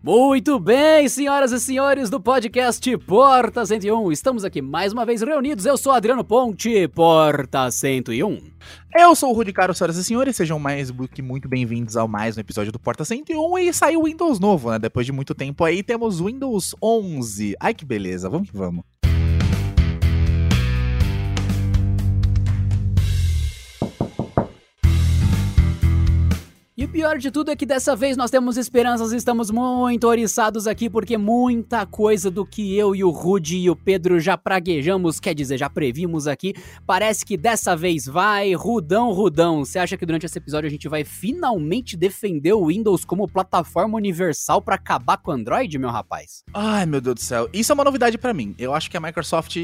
Muito bem, senhoras e senhores do podcast Porta 101. Estamos aqui mais uma vez reunidos. Eu sou Adriano Ponte, Porta 101. Eu sou o Rudy Caro, senhoras e senhores. Sejam mais que muito bem-vindos ao mais um episódio do Porta 101. E saiu o Windows novo, né? Depois de muito tempo aí, temos Windows 11. Ai que beleza, vamos que vamos. E o pior de tudo é que dessa vez nós temos esperanças estamos muito oriçados aqui, porque muita coisa do que eu e o Rudy e o Pedro já praguejamos, quer dizer, já previmos aqui, parece que dessa vez vai. Rudão, Rudão, você acha que durante esse episódio a gente vai finalmente defender o Windows como plataforma universal para acabar com o Android, meu rapaz? Ai, meu Deus do céu. Isso é uma novidade para mim. Eu acho que a Microsoft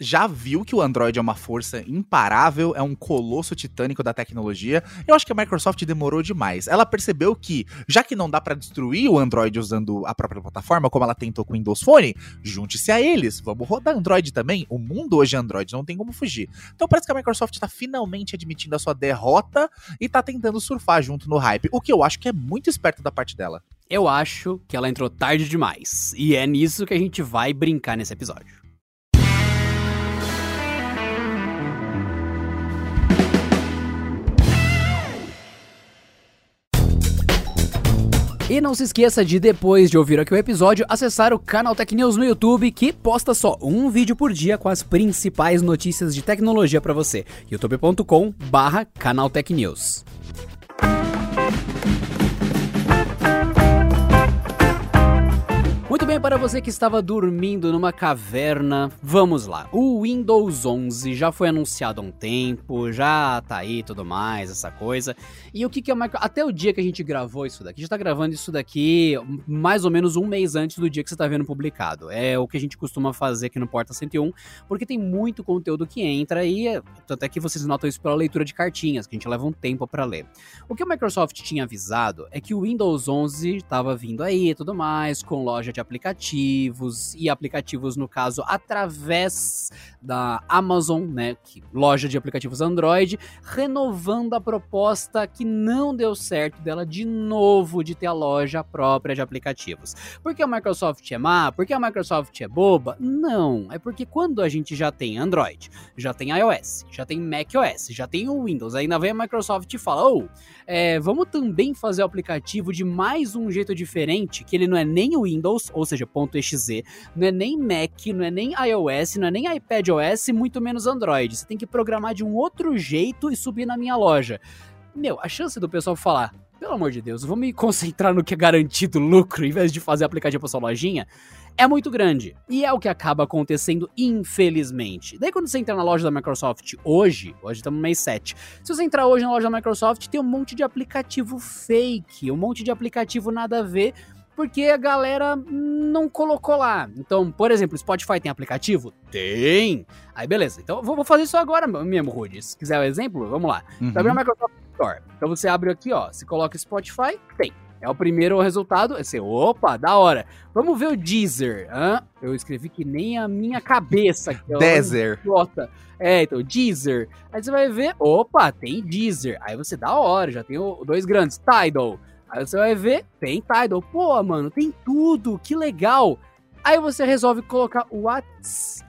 já viu que o Android é uma força imparável, é um colosso titânico da tecnologia. Eu acho que a Microsoft demorou demais ela percebeu que, já que não dá para destruir o Android usando a própria plataforma, como ela tentou com o Windows Phone, junte-se a eles. Vamos rodar Android também. O mundo hoje é Android, não tem como fugir. Então parece que a Microsoft está finalmente admitindo a sua derrota e está tentando surfar junto no hype, o que eu acho que é muito esperto da parte dela. Eu acho que ela entrou tarde demais. E é nisso que a gente vai brincar nesse episódio. E não se esqueça de, depois de ouvir aqui o episódio, acessar o canal Tech News no YouTube, que posta só um vídeo por dia com as principais notícias de tecnologia para você. youtube.com barra canal Muito bem, para você que estava dormindo numa caverna, vamos lá. O Windows 11 já foi anunciado há um tempo, já tá aí tudo mais, essa coisa. E o que que é Microsoft... Até o dia que a gente gravou isso daqui, a gente tá gravando isso daqui mais ou menos um mês antes do dia que você tá vendo publicado. É o que a gente costuma fazer aqui no Porta 101, porque tem muito conteúdo que entra e tanto é que vocês notam isso pela leitura de cartinhas, que a gente leva um tempo para ler. O que a Microsoft tinha avisado é que o Windows 11 estava vindo aí e tudo mais, com loja de aplicativos e aplicativos, no caso, através da Amazon, né, que, loja de aplicativos Android, renovando a proposta que não deu certo dela de novo de ter a loja própria de aplicativos. Porque a Microsoft é má? Porque a Microsoft é boba? Não, é porque quando a gente já tem Android, já tem iOS, já tem macOS, já tem o Windows, ainda vem a Microsoft e fala, oh, é, vamos também fazer o aplicativo de mais um jeito diferente, que ele não é nem o Windows, ou seja, .exe, não é nem Mac, não é nem iOS, não é nem iPadOS, muito menos Android. Você tem que programar de um outro jeito e subir na minha loja. Meu, a chance do pessoal falar, pelo amor de Deus, vou me concentrar no que é garantido lucro, em vez de fazer aplicativo para sua lojinha, é muito grande. E é o que acaba acontecendo, infelizmente. Daí quando você entra na loja da Microsoft hoje, hoje estamos no mês 7, se você entrar hoje na loja da Microsoft, tem um monte de aplicativo fake, um monte de aplicativo nada a ver, porque a galera não colocou lá. Então, por exemplo, Spotify tem aplicativo? Tem! Aí beleza, então vou fazer isso agora mesmo, Rudy. Se quiser o um exemplo, vamos lá. Uhum. Você abre a Microsoft Store. Então você abre aqui, ó, se coloca Spotify, tem. É o primeiro resultado. Você, opa, da hora. Vamos ver o Deezer. Hã? Eu escrevi que nem a minha cabeça. É Deezer. É, então, Deezer. Aí você vai ver, opa, tem Deezer. Aí você, da hora, já tem o, dois grandes. Tidal. Aí você vai ver, tem Tidal. Pô, mano, tem tudo, que legal. Aí você resolve colocar o WhatsApp.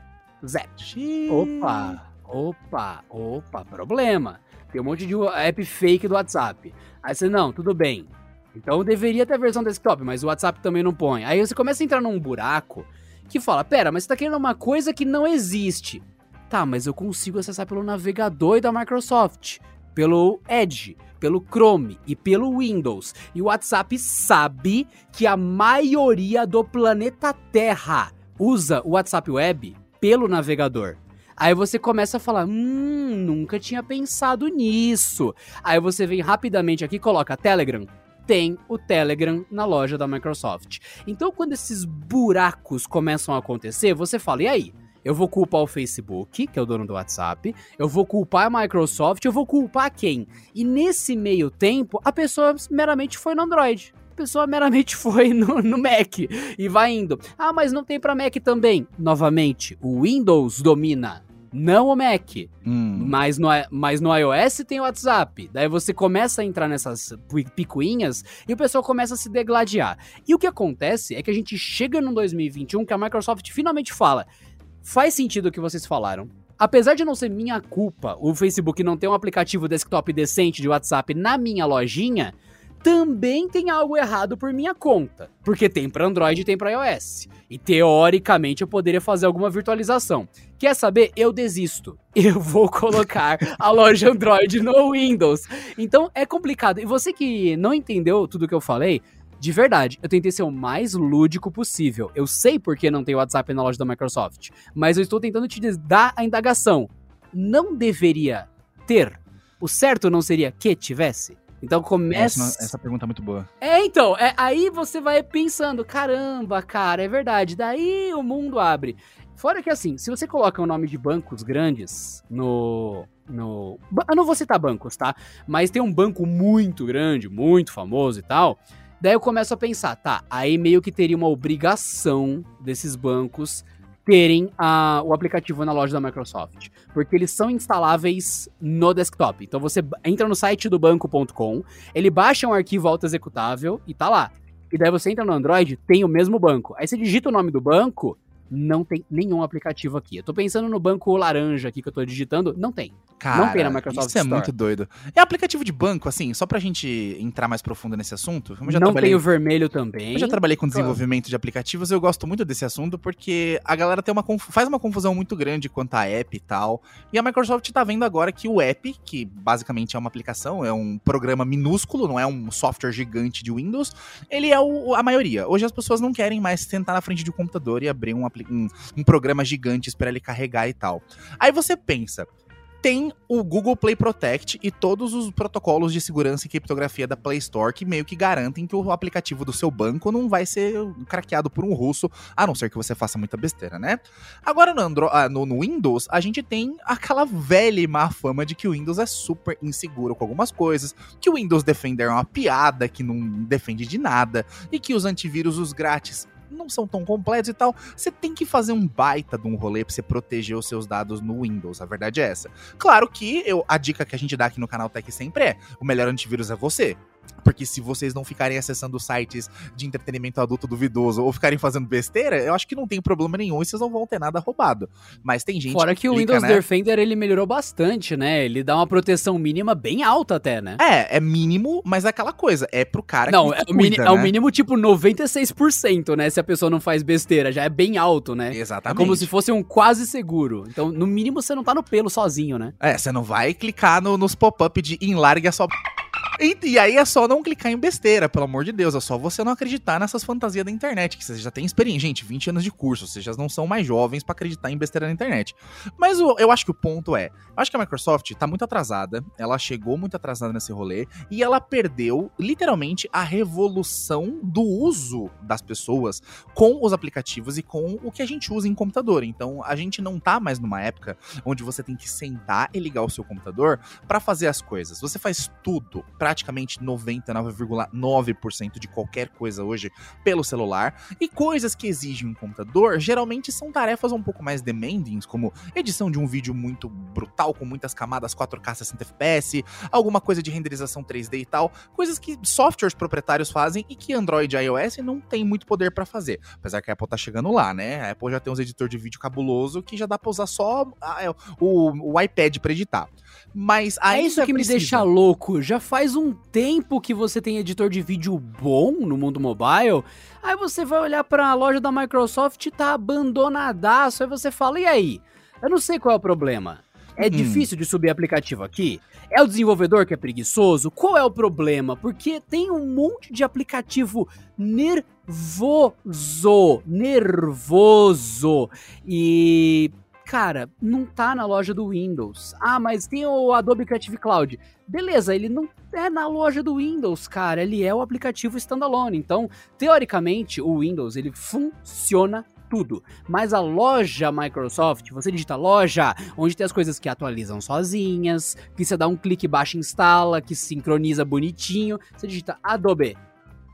Opa, opa, opa, problema. Tem um monte de app fake do WhatsApp. Aí você, não, tudo bem. Então deveria ter a versão desktop, mas o WhatsApp também não põe. Aí você começa a entrar num buraco que fala: pera, mas você tá querendo uma coisa que não existe. Tá, mas eu consigo acessar pelo navegador da Microsoft, pelo Edge, pelo Chrome e pelo Windows. E o WhatsApp sabe que a maioria do planeta Terra usa o WhatsApp Web pelo navegador. Aí você começa a falar: hum, nunca tinha pensado nisso. Aí você vem rapidamente aqui e coloca Telegram tem o Telegram na loja da Microsoft. Então, quando esses buracos começam a acontecer, você fala: e aí? Eu vou culpar o Facebook, que é o dono do WhatsApp, eu vou culpar a Microsoft, eu vou culpar quem? E nesse meio tempo, a pessoa meramente foi no Android. A pessoa meramente foi no, no Mac e vai indo. Ah, mas não tem para Mac também. Novamente, o Windows domina não o Mac. Hum. Mas no, mas no iOS tem o WhatsApp. Daí você começa a entrar nessas picuinhas e o pessoal começa a se degladiar. E o que acontece é que a gente chega no 2021 que a Microsoft finalmente fala: faz sentido o que vocês falaram. Apesar de não ser minha culpa o Facebook não ter um aplicativo desktop decente de WhatsApp na minha lojinha, também tem algo errado por minha conta, porque tem para Android e tem para iOS. E teoricamente eu poderia fazer alguma virtualização. Quer saber? Eu desisto. Eu vou colocar a loja Android no Windows. Então é complicado. E você que não entendeu tudo que eu falei, de verdade, eu tentei ser o mais lúdico possível. Eu sei por que não tem WhatsApp na loja da Microsoft, mas eu estou tentando te dar a indagação. Não deveria ter? O certo não seria que tivesse? Então começa. Essa, essa pergunta é muito boa. É, então, é, aí você vai pensando, caramba, cara, é verdade. Daí o mundo abre. Fora que assim, se você coloca o nome de bancos grandes no. no eu não vou citar bancos, tá? Mas tem um banco muito grande, muito famoso e tal. Daí eu começo a pensar, tá, aí meio que teria uma obrigação desses bancos terem a, o aplicativo na loja da Microsoft. Porque eles são instaláveis no desktop. Então você entra no site do banco.com, ele baixa um arquivo auto-executável e tá lá. E daí você entra no Android, tem o mesmo banco. Aí você digita o nome do banco, não tem nenhum aplicativo aqui. Eu tô pensando no banco laranja aqui que eu tô digitando, não tem. Cara, não tem na Microsoft isso é muito doido. É aplicativo de banco, assim, só pra gente entrar mais profundo nesse assunto. não trabalhei... tem o vermelho também. Eu já trabalhei com desenvolvimento de aplicativos, eu gosto muito desse assunto porque a galera tem uma faz uma confusão muito grande quanto a app e tal. E a Microsoft tá vendo agora que o app, que basicamente é uma aplicação, é um programa minúsculo, não é um software gigante de Windows, ele é o, a maioria. Hoje as pessoas não querem mais sentar na frente de um computador e abrir um, um, um programa gigante, esperar ele carregar e tal. Aí você pensa, tem o Google Play Protect e todos os protocolos de segurança e criptografia da Play Store que meio que garantem que o aplicativo do seu banco não vai ser craqueado por um russo, a não ser que você faça muita besteira, né? Agora no, Andro ah, no, no Windows, a gente tem aquela velha e má fama de que o Windows é super inseguro com algumas coisas, que o Windows Defender é uma piada, que não defende de nada, e que os antivírus, os grátis, não são tão completos e tal, você tem que fazer um baita de um rolê pra você proteger os seus dados no Windows. A verdade é essa. Claro que eu, a dica que a gente dá aqui no canal Tech sempre é: o melhor antivírus é você. Porque se vocês não ficarem acessando sites de entretenimento adulto duvidoso ou ficarem fazendo besteira, eu acho que não tem problema nenhum e vocês não vão ter nada roubado. Mas tem gente Fora que, que o Windows né? Defender ele melhorou bastante, né? Ele dá uma proteção mínima bem alta até, né? É, é mínimo, mas é aquela coisa, é pro cara não, que é, né? é o mínimo tipo 96%, né? Se a pessoa não faz besteira, já é bem alto, né? Exatamente. É como se fosse um quase seguro. Então, no mínimo você não tá no pelo sozinho, né? É, você não vai clicar no, nos pop-up de enlargue a sua e, e, aí é só não clicar em besteira, pelo amor de Deus. É só você não acreditar nessas fantasias da internet, que você já tem experiência. Gente, 20 anos de curso, vocês já não são mais jovens para acreditar em besteira na internet. Mas o, eu acho que o ponto é: eu acho que a Microsoft tá muito atrasada, ela chegou muito atrasada nesse rolê, e ela perdeu, literalmente, a revolução do uso das pessoas com os aplicativos e com o que a gente usa em computador. Então, a gente não tá mais numa época onde você tem que sentar e ligar o seu computador para fazer as coisas. Você faz tudo praticamente 99,9% de qualquer coisa hoje pelo celular. E coisas que exigem um computador geralmente são tarefas um pouco mais demanding, como edição de um vídeo muito brutal, com muitas camadas 4K 60 FPS, alguma coisa de renderização 3D e tal, coisas que softwares proprietários fazem e que Android e iOS não tem muito poder para fazer. Apesar que a Apple tá chegando lá, né? A Apple já tem uns editores de vídeo cabuloso que já dá pra usar só a, é, o, o iPad para editar. Mas é isso que precisa. me deixa louco. Já faz um tempo que você tem editor de vídeo bom no mundo mobile. Aí você vai olhar para a loja da Microsoft e tá abandonadaço. Aí você fala: "E aí? Eu não sei qual é o problema. É hum. difícil de subir aplicativo aqui? É o desenvolvedor que é preguiçoso? Qual é o problema? Porque tem um monte de aplicativo nervoso, nervoso. E cara, não tá na loja do Windows. Ah, mas tem o Adobe Creative Cloud. Beleza, ele não é na loja do Windows, cara, ele é o aplicativo standalone. Então, teoricamente, o Windows ele funciona tudo. Mas a loja Microsoft, você digita loja, onde tem as coisas que atualizam sozinhas, que você dá um clique baixa instala, que sincroniza bonitinho, você digita Adobe.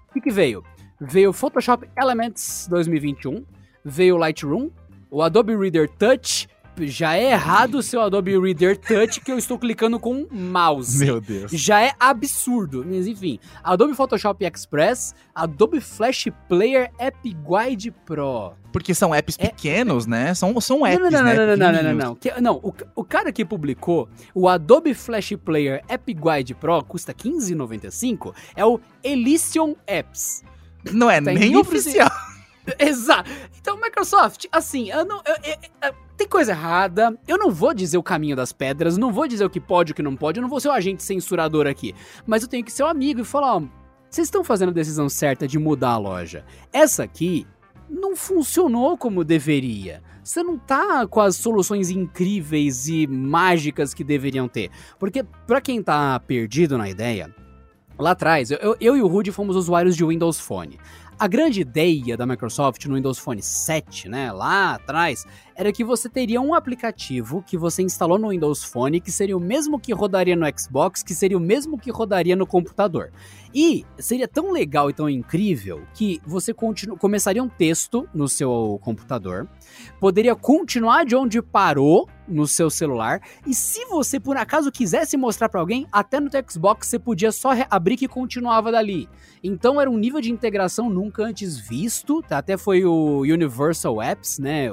O que, que veio? Veio Photoshop Elements 2021, veio Lightroom, o Adobe Reader Touch, já é errado o seu Adobe Reader Touch que eu estou clicando com mouse. Meu Deus. Já é absurdo. Mas enfim, Adobe Photoshop Express, Adobe Flash Player App Guide Pro. Porque são apps É- pequenos, né? São, são apps, não, não, não, né? não, não, não, não, não. Que- não, o, o cara que publicou o Adobe Flash Player App Guide Pro custa R$15,95 é o Elysion Apps. Não é Tá em nem oficial. Exato. Então, Microsoft, assim, eu não, eu- eu- eu- tem coisa errada. Eu não vou dizer o caminho das pedras, não vou dizer o que pode e o que não pode. Eu não vou ser o agente censurador aqui. Mas eu tenho que ser o amigo e falar: ó, vocês estão fazendo a decisão certa de mudar a loja. Essa aqui não funcionou como deveria. Você não tá com as soluções incríveis e mágicas que deveriam ter. Porque, pra quem tá perdido na ideia, lá atrás, eu, eu e o Rudy fomos usuários de Windows Phone. A grande ideia da Microsoft no Windows Phone 7, né, lá atrás, era que você teria um aplicativo que você instalou no Windows Phone que seria o mesmo que rodaria no Xbox, que seria o mesmo que rodaria no computador. E seria tão legal e tão incrível que você continu começaria um texto no seu computador, poderia continuar de onde parou no seu celular, e se você por acaso quisesse mostrar pra alguém, até no teu Xbox você podia só abrir que continuava dali. Então era um nível de integração nunca antes visto, tá? até foi o Universal Apps, né?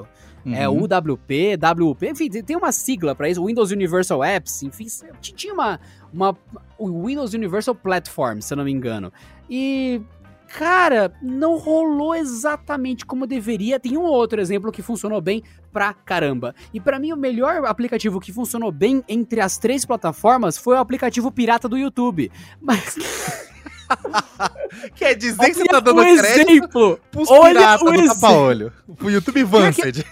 É Uhum. UWP, WP, enfim, tem- uma sigla pra isso, Windows Universal Apps, enfim, tinha uma, uma o Windows Universal Platform, se eu não me engano. E cara, não rolou exatamente como deveria. Tem um outro exemplo que funcionou bem pra caramba. E pra mim o melhor aplicativo que funcionou bem entre as três plataformas foi o aplicativo pirata do YouTube. Mas Quer dizer que você tá dando o crédito exemplo. pros olha piratas o do exemplo. tapa-olho. O YouTube Vanced.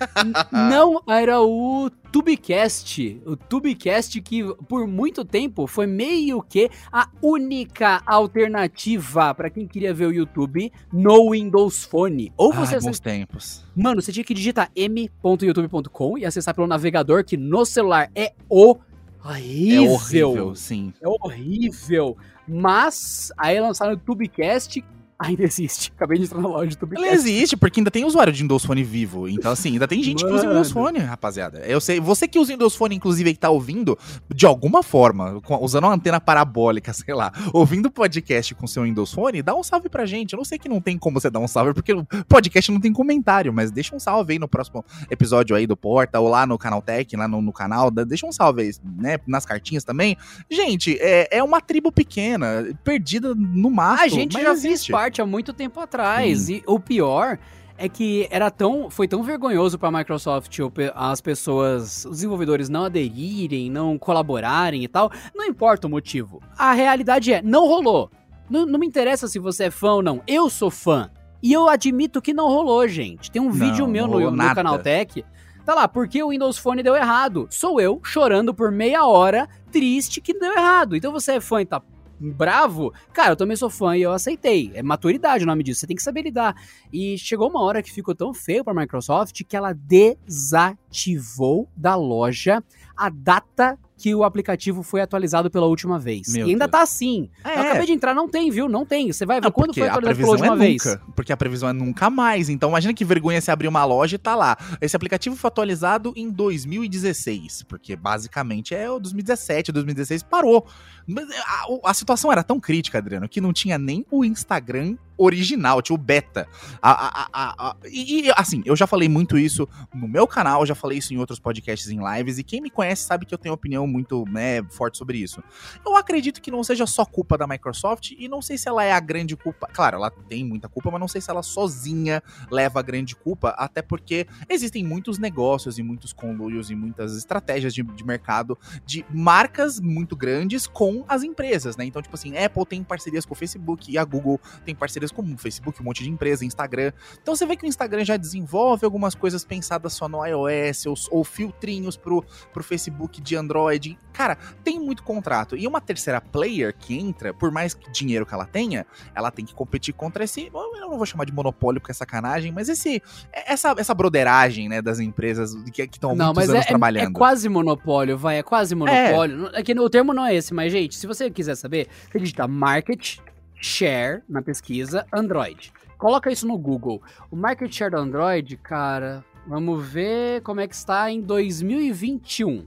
Não, era o Tubecast. O Tubecast que por muito tempo foi meio que a única alternativa pra quem queria ver o YouTube no Windows Phone. Ou você Ai, acessa- bons tempos. Mano, você tinha que digitar m.youtube.com e acessar pelo navegador que no celular é horrível. É horrível, sim. É horrível. Mas aí lançaram o Tubecast, ainda existe. Acabei de entrar na loja do Ele Tubecast. existe, porque ainda tem usuário de Windows Phone vivo. Então, assim, ainda tem gente que usa Mano. Windows Phone, rapaziada. Eu sei, você que usa Windows Phone, inclusive, que tá ouvindo, de alguma forma, usando uma antena parabólica, sei lá, ouvindo podcast com seu Windows Phone, dá um salve pra gente. Eu não sei que não tem como você dar um salve, porque o podcast não tem comentário, mas deixa um salve aí no próximo episódio aí do Porta, ou lá no Canal Tech, lá no, no canal, deixa um salve aí, né, nas cartinhas também. Gente, é, é uma tribo pequena, perdida no mato. A gente já existe. fez parte há muito tempo atrás. E o pior é que era tão, foi tão vergonhoso para a Microsoft as pessoas, os desenvolvedores não aderirem, não colaborarem e tal. Não importa o motivo. A realidade é, não rolou. Não, não me interessa se você é fã ou não. Eu sou fã. E eu admito que não rolou, gente. Tem um Não, vídeo meu no, no canal Tech. Tá lá, porque o Windows Phone deu errado. Sou eu chorando por meia hora, triste que deu errado. Então você é fã e tá bravo, cara, eu também sou fã e eu aceitei. É maturidade o nome disso, você tem que saber lidar. E chegou uma hora que ficou tão feio pra Microsoft que ela desativou da loja a data que o aplicativo foi atualizado pela última vez. Meu e ainda Deus. tá assim. É. Eu acabei de entrar, não tem, viu? Não tem. Você vai ver Não, quando porque foi a atualizado pela previsão última é vez. nunca. Porque a previsão é nunca mais. Então imagina que vergonha se abrir uma loja e tá lá. Esse aplicativo foi atualizado em 2016. Porque basicamente é o 2017, 2016 parou. Mas A, a situação era tão crítica, Adriano, que não tinha nem o Instagram original, tinha o beta. A- a- e, e, assim, eu já falei muito isso no meu canal, já falei isso em outros podcasts em lives, e quem me conhece sabe que eu tenho opinião muito né, forte sobre isso. Eu acredito que não seja só culpa da Microsoft e não sei se ela é a grande culpa. Claro, ela tem muita culpa, mas não sei se ela sozinha leva a grande culpa, até porque existem muitos negócios e muitos conluios e muitas estratégias de, de mercado de marcas muito grandes com as empresas, né? Então, tipo assim, Apple tem parcerias com o Facebook e a Google tem parcerias com o Facebook, um monte de empresa, Instagram. Então você vê que o Instagram já desenvolve algumas coisas pensadas só no iOS ou, ou filtrinhos pro, pro Facebook de Android. Cara, tem muito contrato. E uma terceira player que entra, por mais que dinheiro que ela tenha, ela tem que competir contra esse. Eu não vou chamar de monopólio porque é sacanagem, mas esse essa, essa broderagem, né, das empresas que estão há muitos mas é, anos é- trabalhando. é quase monopólio, vai, é quase monopólio. É. que o termo não é esse, mas, gente, se você quiser saber, você digita market share na pesquisa Android. Coloca isso no Google. O market share do Android, cara, Vamos ver como é que está em 2021.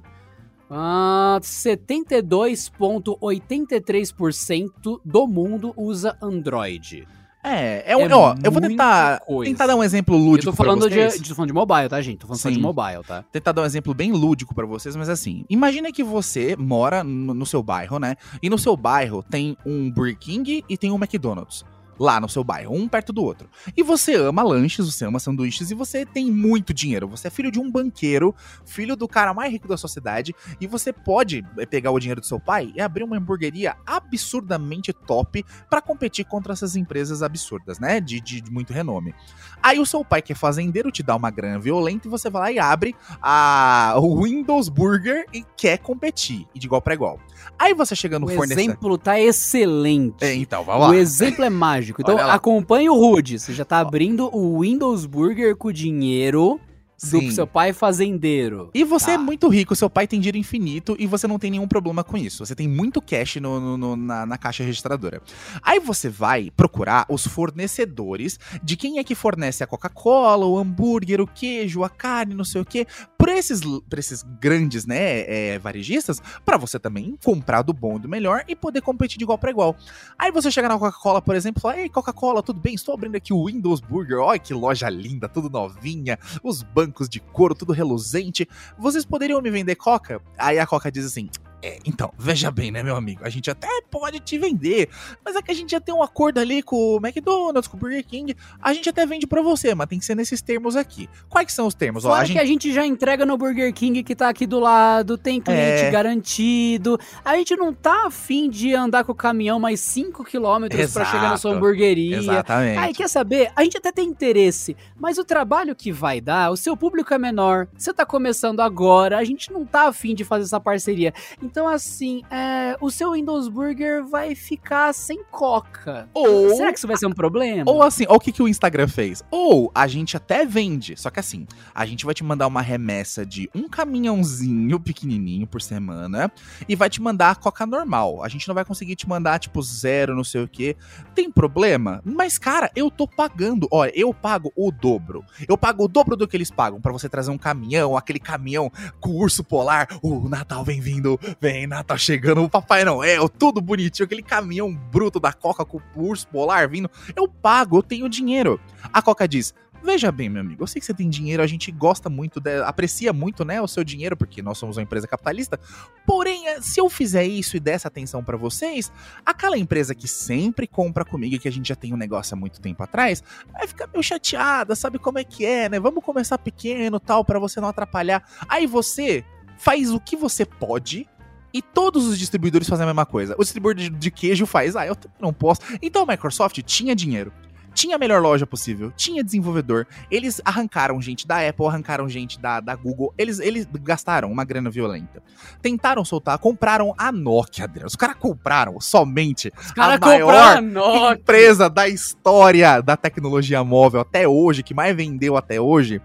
Uh, 72,83% do mundo usa Android. É, é, um, é ó, eu vou tentar, tentar dar um exemplo lúdico eu tô falando de, tô falando de mobile, tá, gente? Tô falando só de mobile, tá? Tentar dar um exemplo bem lúdico para vocês, mas assim, imagina que você mora no, no seu bairro, né? E no seu bairro tem um Burger King e tem um McDonald's lá no seu bairro, um perto do outro. E você ama lanches, você ama sanduíches e você tem muito dinheiro. Você é filho de um banqueiro, filho do cara mais rico da sociedade, e você pode eh, pegar o dinheiro do seu pai e abrir uma hamburgueria absurdamente top para competir contra essas empresas absurdas, né? De, de, de, muito renome. Aí o seu pai, que é fazendeiro, te dá uma grana violenta e você vai lá e abre a Windows Burger e quer competir, e de igual para igual. Aí você chega no fornecedor. O exemplo tá excelente. É, então, vamos lá. O exemplo é mágico. Então acompanhe o Rude. Você já tá abrindo o Windows Burger com dinheiro Sim. do seu pai fazendeiro. E você tá. é muito rico, seu pai tem dinheiro infinito e você não tem nenhum problema com isso. Você tem muito cash no, no, no na, na, caixa registradora. Aí você vai procurar os fornecedores de quem é que fornece a Coca-Cola, o hambúrguer, o queijo, a carne, não sei o quê, pra esses, pra esses grandes, né, é, varejistas, para você também comprar do bom e do melhor e poder competir de igual para igual. Aí você chega na Coca-Cola, por exemplo, e fala: Ei, Coca-Cola, tudo bem? Estou abrindo aqui o Windows Burger. Olha que loja linda, tudo novinha, os bancos bancos de couro, tudo reluzente. Vocês poderiam me vender coca? Aí a coca diz assim: é, então, veja bem, né, meu amigo? A gente até pode te vender, mas é que a gente já tem um acordo ali com o McDonald's, com o Burger King. A gente até vende para você, mas tem que ser nesses termos aqui. Quais são os termos? Fora Ó, a gente... que a gente já entrega no Burger King que tá aqui do lado, tem cliente é... garantido. A gente não tá afim de andar com o caminhão mais 5 quilômetros para chegar na sua hamburgueria. Exatamente. Aí, quer saber? A gente até tem interesse, mas o trabalho que vai dar, o seu público é menor, você tá começando agora, a gente não tá afim de fazer essa parceria. Então, assim, é, o seu Windows Burger vai ficar sem coca. Ou. Será que isso vai ser um problema? Ou assim, olha o que, que o Instagram fez. Ou a gente até vende, só que assim, a gente vai te mandar uma remessa de um caminhãozinho pequenininho por semana e vai te mandar a coca normal. A gente não vai conseguir te mandar, tipo, zero, não sei o que. Tem problema? Mas, cara, eu tô pagando. Olha, eu pago o dobro. Eu pago o dobro do que eles pagam para você trazer um caminhão, aquele caminhão com urso polar. O Natal vem vindo, vem Natal chegando, o Papai Noel, tudo bonitinho, aquele caminhão bruto da Coca com o urso polar vindo. Eu pago, eu tenho dinheiro. A Coca diz: Veja bem, meu amigo, eu sei que você tem dinheiro, a gente gosta muito, de, aprecia muito, né, o seu dinheiro, porque nós somos uma empresa capitalista. Porém, eh, se eu fizer isso e der essa atenção para vocês, aquela empresa que sempre compra comigo e que a gente já tem um negócio há muito tempo atrás, vai ficar meio chateada, sabe como é que é, né? Vamos começar pequeno, tal, para você não atrapalhar. Aí você faz o que você pode e todos os distribuidores fazem a mesma coisa. O distribuidor de, queijo faz, ah, eu não posso. Então a Microsoft tinha dinheiro tinha a melhor loja possível, tinha desenvolvedor. Eles arrancaram gente da Apple, arrancaram gente da, da Google. Eles, eles gastaram uma grana violenta. Tentaram soltar, compraram a Nokia, Adriano. Os caras compraram somente Os cara a maior a empresa da história da tecnologia móvel até hoje, que mais vendeu até hoje.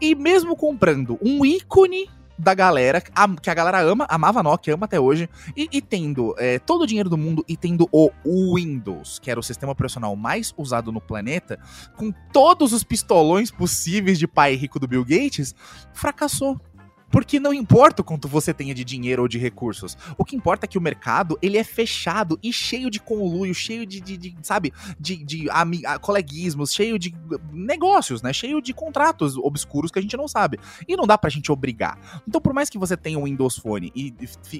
E mesmo comprando um ícone da galera, que a galera ama, amava a Nokia, ama até hoje, e, e tendo é, todo o dinheiro do mundo e tendo o Windows, que era o sistema operacional mais usado no planeta, com todos os pistolões possíveis de pai rico do Bill Gates, fracassou. Porque não importa o quanto você tenha de dinheiro ou de recursos. O que importa é que o mercado, ele é fechado e cheio de conluio, cheio de, de, de sabe, de, de coleguismos, cheio de negócios, né? Cheio de contratos obscuros que a gente não sabe. E não dá pra gente obrigar. Então, por mais que você tenha um Windows Phone e...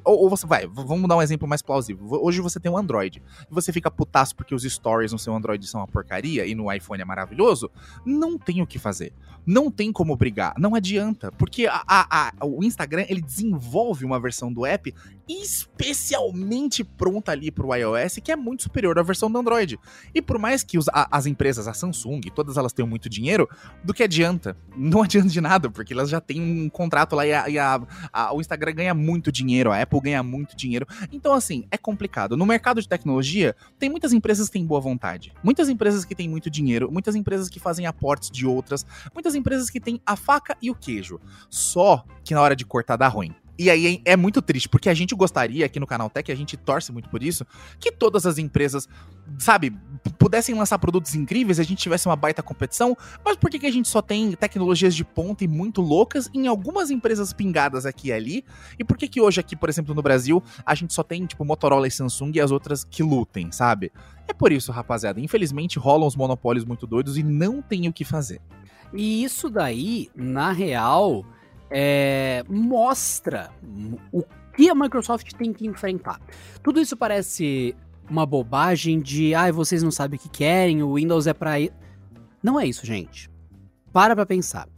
Ou, ou você vai, vamos dar um exemplo mais plausível. Hoje você tem um Android e você fica putaço porque os stories no seu Android são uma porcaria e no iPhone é maravilhoso, não tem o que fazer. Não tem como brigar. Não adianta. Porque a, a, a o Instagram ele desenvolve uma versão do app especialmente pronta ali para o iOS, que é muito superior à versão do Android. E por mais que os, a, as empresas, a Samsung, todas elas tenham muito dinheiro, do que adianta? Não adianta de nada, porque elas já têm um contrato lá e, a, e a, o Instagram ganha muito dinheiro, a Apple ganha muito dinheiro. Então, assim, é complicado. No mercado de tecnologia, tem muitas empresas que têm boa vontade, muitas empresas que têm muito dinheiro, muitas empresas que fazem aportes de outras, muitas empresas que têm a faca e o queijo. Só que na hora de cortar dá ruim. E aí é muito triste, porque a gente gostaria aqui no Canal Tech, a gente torce muito por isso, que todas as empresas, sabe, pudessem lançar produtos incríveis, a gente tivesse uma baita competição, mas por que, que a gente só tem tecnologias de ponta e muito loucas em algumas empresas pingadas aqui e ali? E por que que hoje aqui, por exemplo, no Brasil, a gente só tem, tipo, Motorola e Samsung e as outras que lutem, sabe? É por isso, rapaziada, infelizmente rolam os monopólios muito doidos e não tem o que fazer. E isso daí, na real, é, mostra o que a Microsoft tem que enfrentar. Tudo isso parece uma bobagem de, ai, ah, vocês não sabem o que querem, o Windows é para Não é isso, gente. Para pra pensar.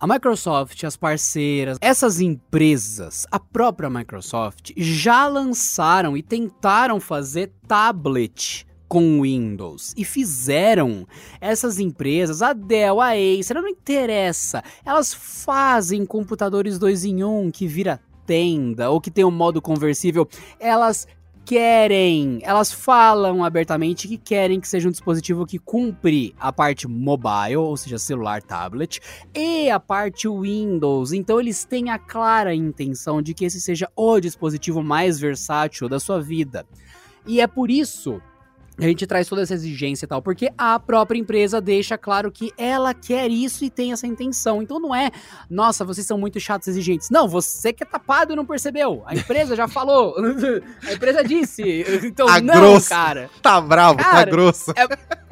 A Microsoft, as parceiras, essas empresas, a própria Microsoft já lançaram e tentaram fazer tablet com Windows e fizeram essas empresas, a Dell, a Acer, não interessa, elas fazem computadores 2 em 1 um, que vira tenda ou que tem um modo conversível, elas querem, elas falam abertamente que querem que seja um dispositivo que cumpre a parte mobile, ou seja, celular, tablet, e a parte Windows. Então eles têm a clara intenção de que esse seja o dispositivo mais versátil da sua vida. E é por isso a gente traz toda essa exigência e tal, porque a própria empresa deixa claro que ela quer isso e tem essa intenção. Então não é, nossa, vocês são muito chatos e exigentes. Não, você que é tapado e não percebeu. A empresa já falou. a empresa disse. Então, tá não, grosso. cara. Tá bravo, tá cara, tá grosso. É,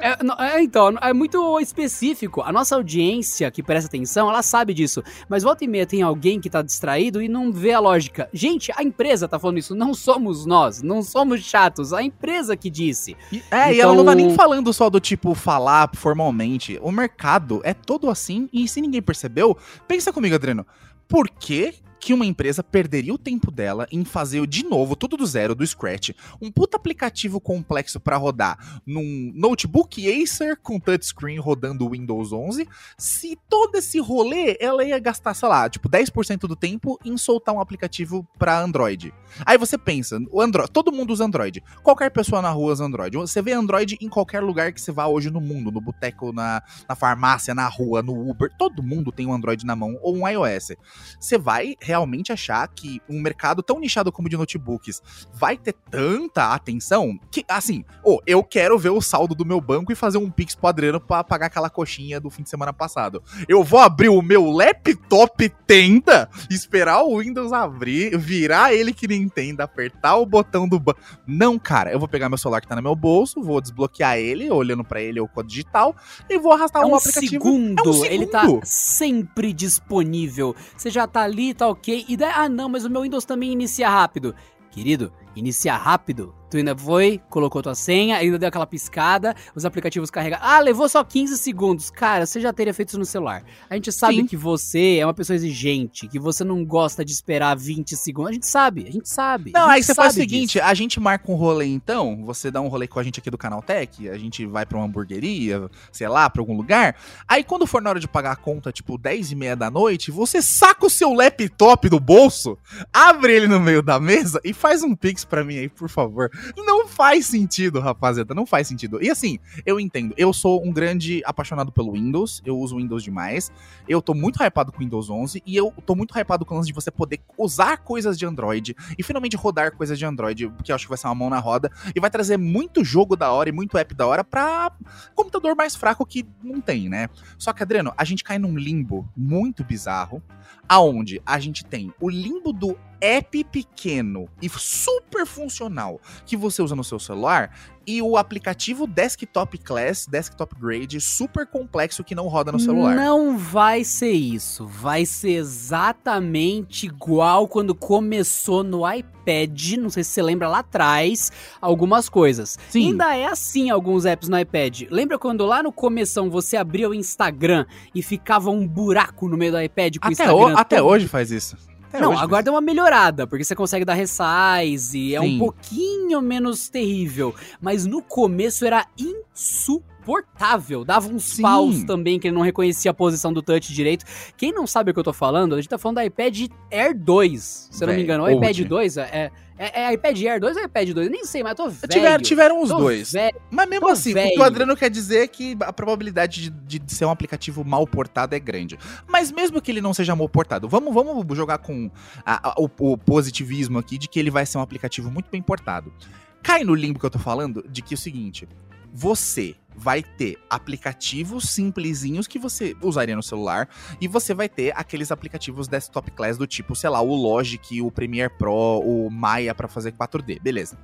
é, é, então, é muito específico. A nossa audiência que presta atenção, ela sabe disso. Mas volta e meia tem alguém que tá distraído e não vê a lógica. Gente, a empresa tá falando isso, não somos nós, não somos chatos. A empresa que disse. E, é, então... e ela não tá nem então- falando só do tipo falar formalmente. O mercado é todo assim, e se ninguém percebeu, pensa comigo, Adriano. Por que que uma empresa perderia o tempo dela em fazer de novo, tudo do zero, do Scratch, um puta aplicativo complexo para rodar num notebook Acer com touchscreen rodando Windows 11, se todo esse rolê ela ia gastar, sei lá, tipo 10% do tempo em soltar um aplicativo para Android. Aí você pensa, o Android, todo mundo usa Android. Qualquer pessoa na rua usa Android. Você vê Android em qualquer lugar que você vá hoje no mundo, no boteco, na, na farmácia, na rua, no Uber, todo mundo tem um Android na mão ou um iOS. Você vai realmente achar que um mercado tão nichado como de notebooks vai ter tanta atenção que, assim, oh, eu quero ver o saldo do meu banco e fazer um pix pro Adriano pra pagar aquela coxinha do fim de semana passado. Eu vou abrir o meu laptop tenda, esperar o Windows abrir, virar ele que Nintendo, apertar o botão do banco. Não, cara, eu vou pegar meu celular que tá no meu bolso, vou desbloquear ele, olhando para ele o código digital, e vou arrastar é um, um aplicativo. Segundo. É um segundo, ele tá sempre disponível. Você já tá ali, tá ok ok. E daí, ah não, mas o meu Windows também inicia rápido. Querido, iniciar rápido Tu ainda foi, colocou tua senha, ainda deu aquela piscada, os aplicativos carregam. Ah, levou só 15 segundos. Cara, você já teria feito isso no celular. A gente sabe Sim. que você é uma pessoa exigente, que você não gosta de esperar 20 segundos. A gente sabe, a gente sabe. Não, aí você faz o seguinte: disso. a gente marca um rolê então, você dá um rolê com a gente aqui do Canal Tech, a gente vai pra uma hamburgueria, sei lá, pra algum lugar. Aí quando for na hora de pagar a conta, tipo 10 e meia da noite, você saca o seu laptop do bolso, abre ele no meio da mesa e faz um pix pra mim aí, por favor. Não faz sentido, rapaziada. Não faz sentido. E assim, eu entendo. Eu sou um grande apaixonado pelo Windows. Eu uso Windows demais. Eu tô muito hypado com o Windows 11. E eu tô muito hypado com o lance de você poder usar coisas de Android. E finalmente rodar coisas de Android. Porque eu acho que vai ser uma mão na roda. E vai trazer muito jogo da hora e muito app da hora pra computador mais fraco que não tem, né? Só que, Adriano, a gente cai num limbo muito bizarro. Aonde a gente tem o limbo do app pequeno e super funcional que você usa no seu celular e o aplicativo Desktop Class, Desktop Grade, super complexo que não roda no celular. Não vai ser isso. Vai ser exatamente igual quando começou no iPad. Não sei se você lembra lá atrás algumas coisas. Sim. Ainda é assim alguns apps no iPad. Lembra quando lá no começo você abria o Instagram e ficava um buraco no meio do iPad com até o Instagram? O, até hoje faz isso. Não, agora deu uma melhorada, porque você consegue dar resize, é Sim. um pouquinho menos terrível. Mas no começo era insuportável. Dava uns Sim. paus também que ele não reconhecia a posição do touch direito. Quem não sabe o que eu tô falando, a gente tá falando do iPad Air 2, se eu não me engano. O iPad old. 2 é, é, é iPad Air 2 ou iPad 2? Eu nem sei, mas eu tô velho. Tiver- tiveram os dois. velho. Mas mesmo assim, o velho. que o Adriano quer dizer é que a probabilidade de, de ser um aplicativo mal portado é grande. Mas mesmo que ele não seja mal portado, vamos, vamos jogar com a- a- o, o positivismo aqui de que ele vai ser um aplicativo muito bem portado. Cai no limbo que eu tô falando de que é o seguinte: você vai ter aplicativos simplesinhos que você usaria no celular e você vai ter aqueles aplicativos desktop class do tipo, sei lá, o Logic, o Premiere Pro, o Maya pra fazer 4D, beleza.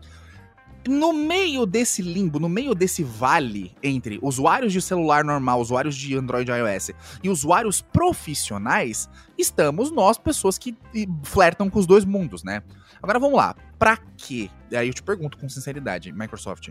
No meio desse limbo, no meio desse vale entre usuários de celular normal, usuários de Android e iOS e usuários profissionais, estamos nós, pessoas que flertam com os dois mundos, né? Agora vamos lá. Pra quê? Aí eu te pergunto com sinceridade, Microsoft.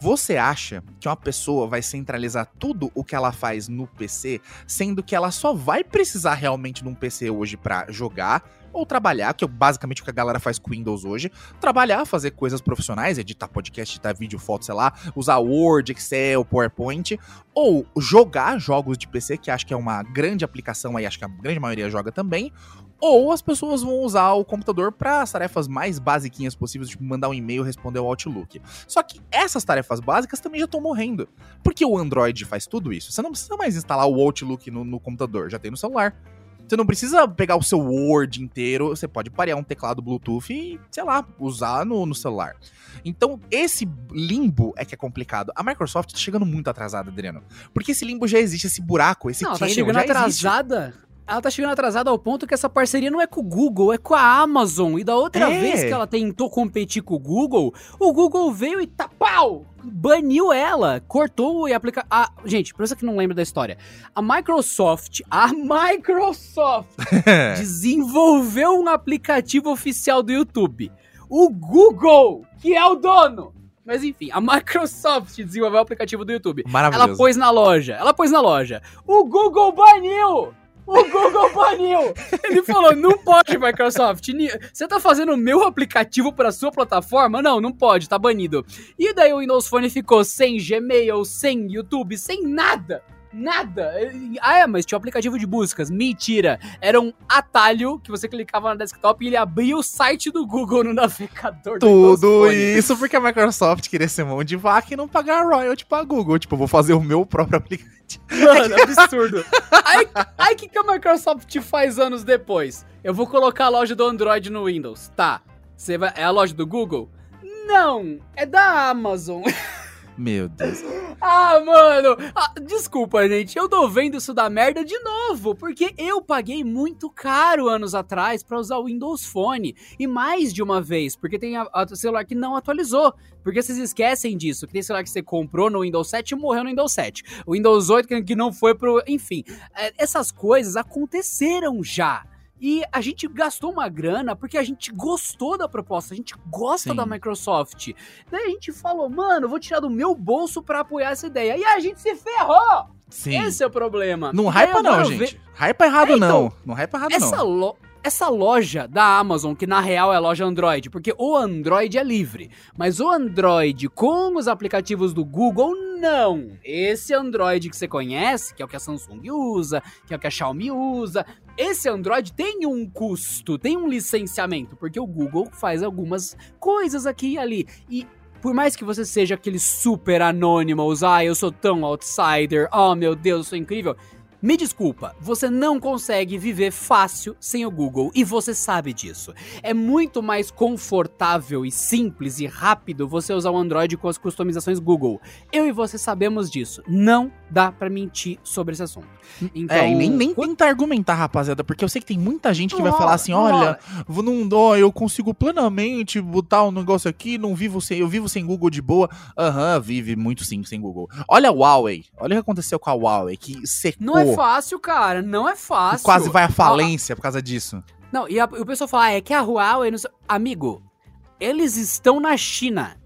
Você acha que uma pessoa vai centralizar tudo o que ela faz no PC, sendo que ela só vai precisar realmente de um PC hoje pra jogar ou trabalhar, que é basicamente o que a galera faz com Windows hoje, trabalhar, fazer coisas profissionais, editar podcast, editar vídeo, foto, sei lá, usar Word, Excel, PowerPoint, ou jogar jogos de PC, que acho que é uma grande aplicação aí, acho que a grande maioria joga também, ou as pessoas vão usar o computador para as tarefas mais basiquinhas possíveis, tipo mandar um e-mail, responder ao Outlook. Só que essas tarefas básicas também já estão morrendo. Porque o Android faz tudo isso. Você não precisa mais instalar o Outlook no, no computador, já tem no celular. Você não precisa pegar o seu Word inteiro, você pode parear um teclado Bluetooth e, sei lá, usar no, no celular. Então, esse limbo é que é complicado. A Microsoft tá chegando muito atrasada, Adriano. Porque esse limbo já existe, esse buraco, esse Não, tá canyon chegando já existe. Ela tá chegando atrasada ao ponto que essa parceria não é com o Google, é com a Amazon. E da outra É. vez que ela tentou competir com o Google, o Google veio e tá pau! Baniu ela, cortou e aplica. Ah, gente, pra você que não lembra da história, a Microsoft, a Microsoft desenvolveu um aplicativo oficial do YouTube. O Google, que é o dono. Mas enfim, a Microsoft desenvolveu o aplicativo do YouTube. Ela Maravilhoso. pôs na loja. Ela pôs na loja. O Google baniu! O Google baniu! Ele falou: não pode, Microsoft. Você tá fazendo o meu aplicativo pra sua plataforma? Não, não pode, tá banido. E daí o Windows Phone ficou sem Gmail, sem YouTube, sem nada. Nada. Ah, é, mas tinha um aplicativo de buscas. Mentira. Era um atalho que você clicava no desktop e ele abria o site do Google no navegador Tudo isso porque a Microsoft queria ser mão de vaca e não pagar royalty pra Google. Tipo, vou fazer o meu próprio aplicativo. Mano, absurdo. Aí aí o que, que a Microsoft faz anos depois? Eu vou colocar a loja do Android no Windows. Tá. Você vai, é a loja do Google? Não, é da Amazon. Meu Deus. Ah, mano! Ah, desculpa, gente. Eu tô vendo isso da merda de novo. Porque eu paguei muito caro anos atrás pra usar o Windows Phone. E mais de uma vez. Porque tem a, a celular que não atualizou. Porque vocês esquecem disso. Que tem celular que você comprou no Windows 7 e morreu no Windows 7. O Windows 8 que, que não foi pro. Enfim. é, essas coisas aconteceram já. E a gente gastou uma grana porque a gente gostou da proposta, a gente gosta Sim. da Microsoft. Daí a gente falou, mano, vou tirar do meu bolso pra apoiar essa ideia. E a gente se ferrou! Sim. Esse é o problema. Não hypa não, eu ve- gente. Hypa errado É, então, não. Não hypa errado Essa, não. lo- essa loja da Amazon, que na real é loja Android, porque o Android é livre, mas o Android com os aplicativos do Google, não. Esse Android que você conhece, que é o que a Samsung usa, que é o que a Xiaomi usa, esse Android tem um custo, tem um licenciamento, porque o Google faz algumas coisas aqui e ali. E por mais que você seja aquele super anonymous, ah, eu sou tão outsider, oh meu Deus, eu sou incrível. Me desculpa, você não consegue viver fácil sem o Google e você sabe disso. É muito mais confortável e simples e rápido você usar o Android com as customizações Google. Eu e você sabemos disso. Não dá pra mentir sobre esse assunto. Então, é, e nem, nem quando- tenta argumentar, rapaziada, porque eu sei que tem muita gente que Não vai falar assim, não olha, não, ó, eu consigo plenamente botar um negócio aqui, não vivo sem, eu vivo sem Google de boa. Aham, vive muito sim sem Google. Olha a Huawei, olha o que aconteceu com a Huawei, que secou, Não é fácil, cara. Não é fácil. quase vai à falência por causa disso. Não, e, a- e o pessoal fala, ah, é que a Huawei... Não sei... Amigo, eles estão na China.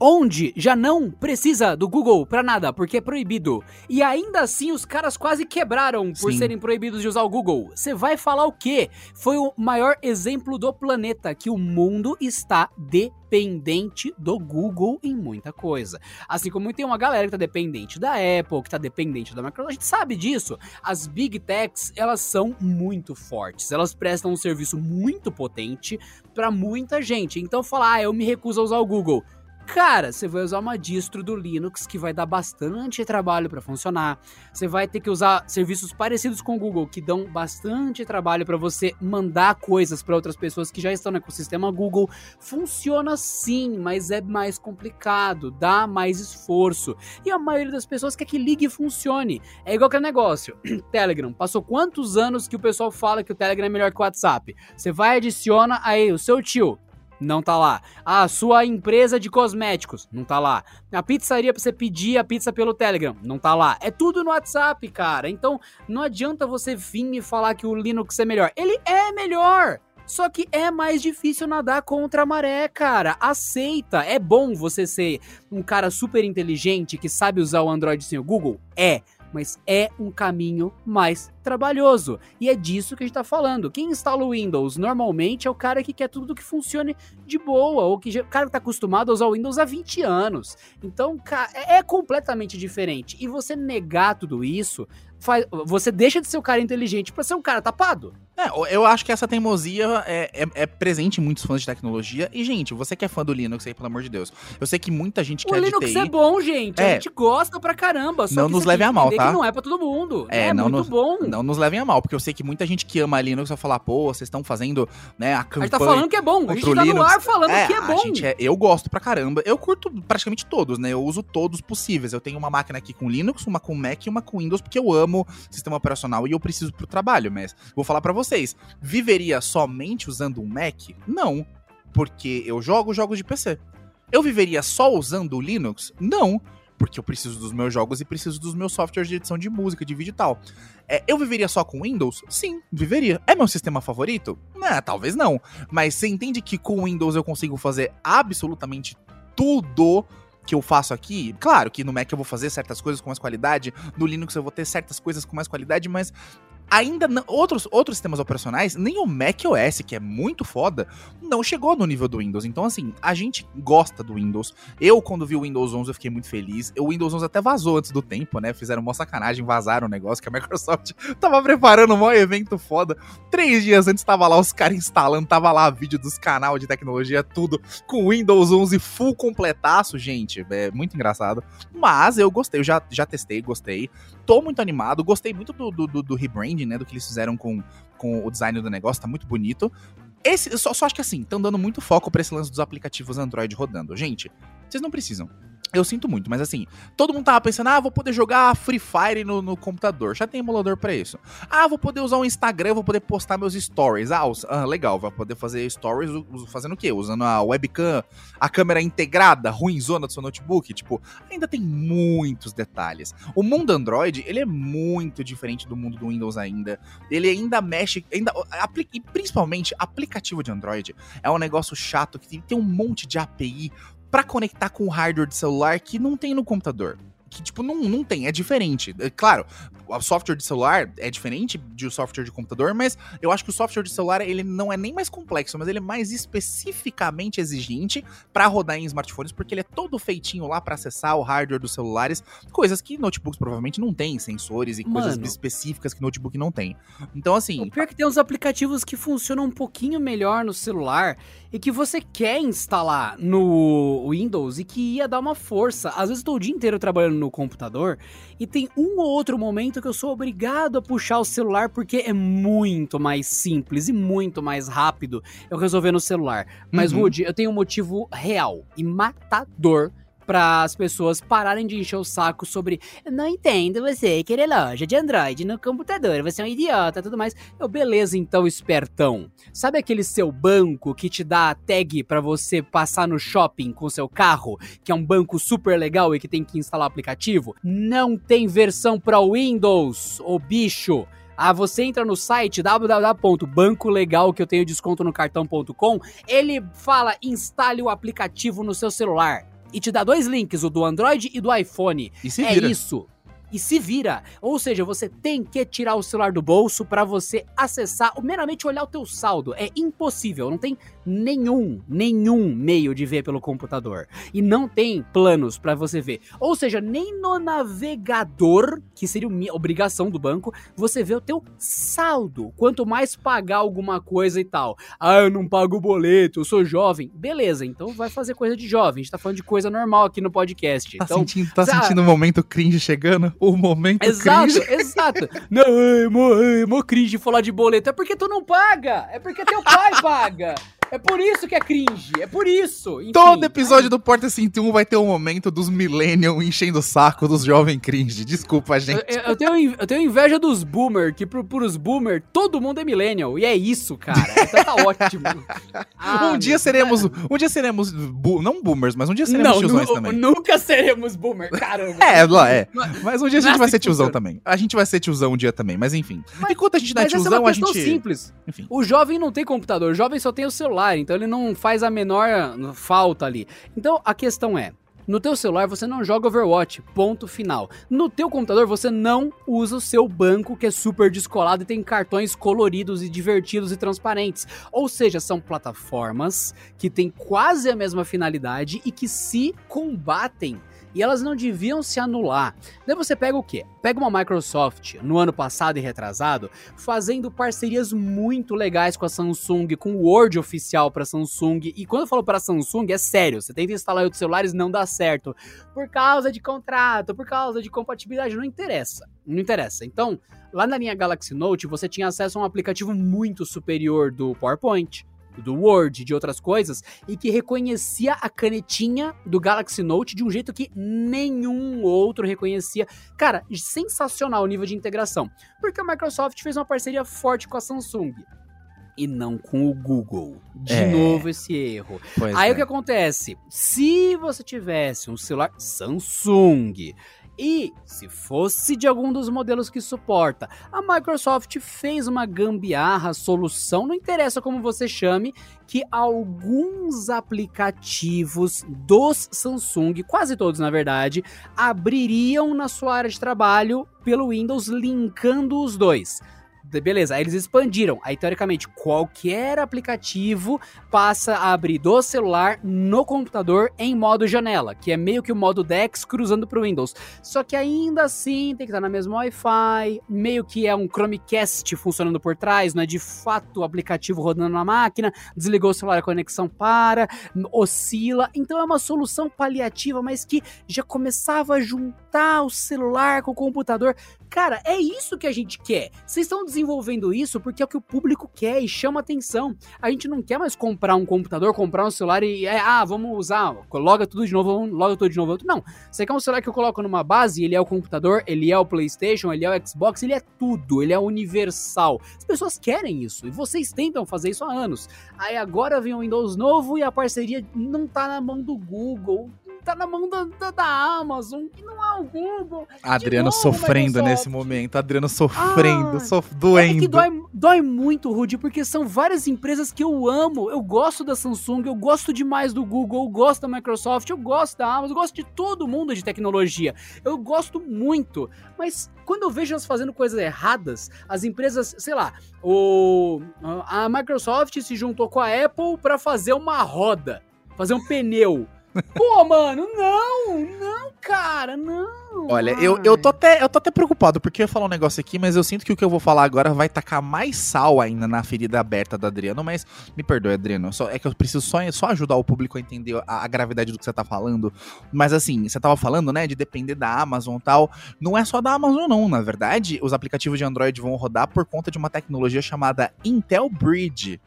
Onde já não precisa do Google pra nada, porque é proibido. E ainda assim os caras quase quebraram por Sim. serem proibidos de usar o Google. Você vai falar o quê? Foi o maior exemplo do planeta que o mundo está dependente do Google em muita coisa. Assim como tem uma galera que tá dependente da Apple, que tá dependente da Microsoft, a gente sabe disso. As Big Techs, elas são muito fortes. Elas prestam um serviço muito potente pra muita gente. Então falar, ah, eu me recuso a usar o Google. Cara, você vai usar uma distro do Linux que vai dar bastante trabalho para funcionar. Você vai ter que usar serviços parecidos com o Google que dão bastante trabalho para você mandar coisas para outras pessoas que já estão no ecossistema Google. Funciona sim, mas é mais complicado, dá mais esforço. E a maioria das pessoas quer que ligue e funcione. É igual aquele negócio. Telegram. Passou quantos anos que o pessoal fala que o Telegram é melhor que o WhatsApp? Você vai adiciona aí o seu tio não tá lá. A sua empresa de cosméticos, não tá lá. A pizzaria pra você pedir a pizza pelo Telegram, não tá lá. É tudo no WhatsApp, cara. Então não adianta você vir me falar que o Linux é melhor. Ele é melhor. Só que é mais difícil nadar contra a maré, cara. Aceita. É bom você ser um cara super inteligente que sabe usar o Android sem o Google? É mas é um caminho mais trabalhoso. E é disso que a gente tá falando. Quem instala o Windows normalmente é o cara que quer tudo que funcione de boa, ou que já, o cara que tá acostumado a usar o Windows há 20 anos. Então, é, é completamente diferente. E você negar tudo isso, faz, você deixa de ser o cara inteligente para ser um cara tapado. É, eu acho que essa teimosia é, é, é, presente em muitos fãs de tecnologia. E, gente, você que é fã do Linux aí, pelo amor de Deus. Eu sei que muita gente o quer Linux de TI. é bom, gente. É. A gente gosta pra caramba. Só Não que nos você leve tem a mal, tá? que não é pra todo mundo. É, É, não muito nos- bom. Não nos levem a mal, porque eu sei que muita gente que ama Linux vai falar, pô, vocês estão fazendo, né, a A campanha. gente tá falando que é bom. A gente o tá no Linux. ar falando é, que é a bom. gente é- eu gosto pra caramba. Eu curto praticamente todos, né? Eu uso todos possíveis. Eu tenho uma máquina aqui com Linux, uma com Mac e uma com Windows, porque eu amo sistema operacional e eu preciso pro trabalho. Mas vou falar pra vocês: viveria somente usando um Mac? Não. Porque eu jogo jogos de PC. Eu viveria só usando o Linux? Não. Porque eu preciso dos meus jogos e preciso dos meus softwares de edição de música, de vídeo e tal. É, eu viveria só com Windows? Sim, viveria. É meu sistema favorito? Né, talvez não. Mas você entende que com Windows eu consigo fazer absolutamente tudo que eu faço aqui? Claro que no Mac eu vou fazer certas coisas com mais qualidade, no Linux eu vou ter certas coisas com mais qualidade, mas ainda não, outros, outros sistemas operacionais, nem o Mac OS, que é muito foda, não chegou no nível do Windows. Então, assim, a gente gosta do Windows. Eu, quando vi o Windows 11, eu fiquei muito feliz. O Windows 11 até vazou antes do tempo, né? Fizeram uma sacanagem, vazaram o negócio, que a Microsoft tava preparando um maior evento foda. Três dias antes tava lá os caras instalando, tava lá vídeo dos canal de tecnologia, tudo, com Windows 11 full completaço, gente. É muito engraçado. Mas eu gostei, eu já, já testei, gostei. Tô muito animado, gostei muito do, do, do, do né? Do que eles fizeram com, com o design do negócio, tá muito bonito. Esse, eu só, só acho que assim, estão dando muito foco pra esse lance dos aplicativos Android rodando. Gente, vocês não precisam. Eu sinto muito, mas assim, todo mundo tava pensando, ah, vou poder jogar Free Fire no, no computador. Já tem emulador pra isso. Ah, vou poder usar o Instagram, vou poder postar meus stories. Ah, ah, legal, vai poder fazer stories fazendo o quê? Usando a webcam, a câmera integrada, ruimzona do seu notebook. Tipo, ainda tem muitos detalhes. O mundo Android, ele é muito diferente do mundo do Windows ainda. Ele ainda mexe, ainda, e principalmente aplicativo de Android é um negócio chato que tem, tem um monte de API pra conectar com o hardware de celular que não tem no computador. Que, tipo, não, não tem, é diferente. É, claro, o software de celular é diferente de software de computador, mas eu acho que o software de celular, ele não é nem mais complexo, mas ele é mais especificamente exigente pra rodar em smartphones, porque ele é todo feitinho lá pra acessar o hardware dos celulares, coisas que notebooks provavelmente não têm, sensores e coisas Mano. específicas que notebook não tem. Então, assim, O pior é que tem uns aplicativos que funcionam um pouquinho melhor no celular e que você quer instalar no Windows e que ia dar uma força. Às vezes eu tô o dia inteiro trabalhando no computador e tem um ou outro momento que eu sou obrigado a puxar o celular porque é muito mais simples e muito mais rápido eu resolver no celular. Mas, Uhum. Rude, eu tenho um motivo real e matador para as pessoas pararem de encher o saco sobre não entendo você querer loja de Android no computador, você é um idiota, tudo mais. Eu, beleza, então, espertão. Sabe aquele seu banco que te dá a tag pra você passar no shopping com seu carro, que é um banco super legal e que tem que instalar aplicativo? Não tem versão para Windows, ô bicho. Ah, você entra no site www.bancolegal que eu tenho desconto no cartão.com, ele fala instale o aplicativo no seu celular. E te dá dois links, o do Android e do iPhone. E se é vira. isso. E se vira. Ou seja, você tem que tirar o celular do bolso pra você acessar, ou meramente olhar o teu saldo. É impossível, não tem nenhum, nenhum meio de ver pelo computador. E não tem planos pra você ver. Ou seja, nem no navegador, que seria uma obrigação do banco, você vê o teu saldo. Quanto mais pagar alguma coisa e tal. Ah, eu não pago o boleto, eu sou jovem. Beleza, então vai fazer coisa de jovem. A gente tá falando de coisa normal aqui no podcast. Tá, então, sentindo, tá sabe? sentindo o momento cringe chegando? O momento Exato, cringe. exato. Não, ai, mó, ai, mó cringe falar de boleto. É porque tu não paga. É porque teu pai paga. É por isso que é cringe. É por isso. Enfim, Todo episódio do Porta 101 vai ter um momento dos millennials enchendo o saco dos jovens cringe. Desculpa, gente. eu- eu tenho, eu tenho inveja dos boomer, que pro, pros boomer todo mundo é millennial. E é isso, cara. Então tá ótimo. Ah, um dia meu- seremos. Um dia seremos. bu- não boomers, mas um dia seremos Não, tiozões também. nunca seremos boomer, caramba. É, lá é. Mas um dia a gente vai ser tiozão também. A gente vai ser tiozão um dia também, mas enfim. Mas- Enquanto a gente não é é tiozão, uma a questão gente. simples. Enfim. O jovem não tem computador, o jovem só tem o celular, então ele não faz a menor falta ali. Então a questão é, no teu celular você não joga Overwatch, ponto final. No teu computador você não usa o seu banco que é super descolado e tem cartões coloridos e divertidos e transparentes. Ou seja, são plataformas que têm quase a mesma finalidade e que se combatem. E elas não deviam se anular. Daí você pega o quê? Pega uma Microsoft no ano passado e retrasado, fazendo parcerias muito legais com a Samsung, com o Word oficial para Samsung. E quando eu falo para Samsung, é sério, você tenta instalar outros celulares não dá certo. Por causa de contrato, por causa de compatibilidade, não interessa. Não interessa. Então, lá na linha Galaxy Note, você tinha acesso a um aplicativo muito superior do PowerPoint, do Word, de outras coisas, e que reconhecia a canetinha do Galaxy Note de um jeito que nenhum outro reconhecia. Cara, sensacional o nível de integração. Porque a Microsoft fez uma parceria forte com a Samsung. E não com o Google. De É. novo esse erro. Pois Aí é. o que acontece? Se você tivesse um celular Samsung e se fosse de algum dos modelos que suporta, a Microsoft fez uma gambiarra, solução, não interessa como você chame, que alguns aplicativos dos Samsung, quase todos na verdade, abririam na sua área de trabalho pelo Windows, linkando os dois. Beleza, aí eles expandiram. Aí, teoricamente, qualquer aplicativo passa a abrir do celular no computador em modo janela, que é meio que o modo DeX cruzando para o Windows. Só que ainda assim tem que estar na mesma Wi-Fi, meio que é um Chromecast funcionando por trás, não é de fato o aplicativo rodando na máquina, desligou o celular, a conexão para, oscila. Então é uma solução paliativa, mas que já começava a juntar o celular com o computador. Cara, é isso que a gente quer. Vocês estão desenvolvendo isso porque é o que o público quer e chama atenção. A gente não quer mais comprar um computador, comprar um celular e, é, ah, vamos usar, loga tudo de novo, loga tudo de novo. Não, você quer um celular que eu coloco numa base, ele é o computador, ele é o PlayStation, ele é o Xbox, ele é tudo, ele é universal. As pessoas querem isso e vocês tentam fazer isso há anos. Aí agora vem o Windows novo e a parceria não tá na mão do Google, tá na mão da, da, da Amazon, que não é o Google. Adriano novo, sofrendo nesse momento. Adriano sofrendo, Ah, sof- É doendo. que dói, dói muito, Rudy, porque são várias empresas que eu amo. Eu gosto da Samsung, eu gosto demais do Google, eu gosto da Microsoft, eu gosto da Amazon, eu gosto de todo mundo de tecnologia. Eu gosto muito. Mas quando eu vejo elas fazendo coisas erradas, as empresas, sei lá, o, a Microsoft se juntou com a Apple para fazer uma roda, fazer um pneu. Pô, mano, não, não, cara, não. Olha, eu, eu, tô até, eu tô até preocupado, porque eu ia falar um negócio aqui, mas eu sinto que o que eu vou falar agora vai tacar mais sal ainda na ferida aberta do Adriano, mas me perdoe, Adriano, só, é que eu preciso só, só ajudar o público a entender a, a gravidade do que você tá falando. Mas assim, você tava falando, né, de depender da Amazon e tal. Não é só da Amazon, não. Na verdade, os aplicativos de Android vão rodar por conta de uma tecnologia chamada Intel Bridge.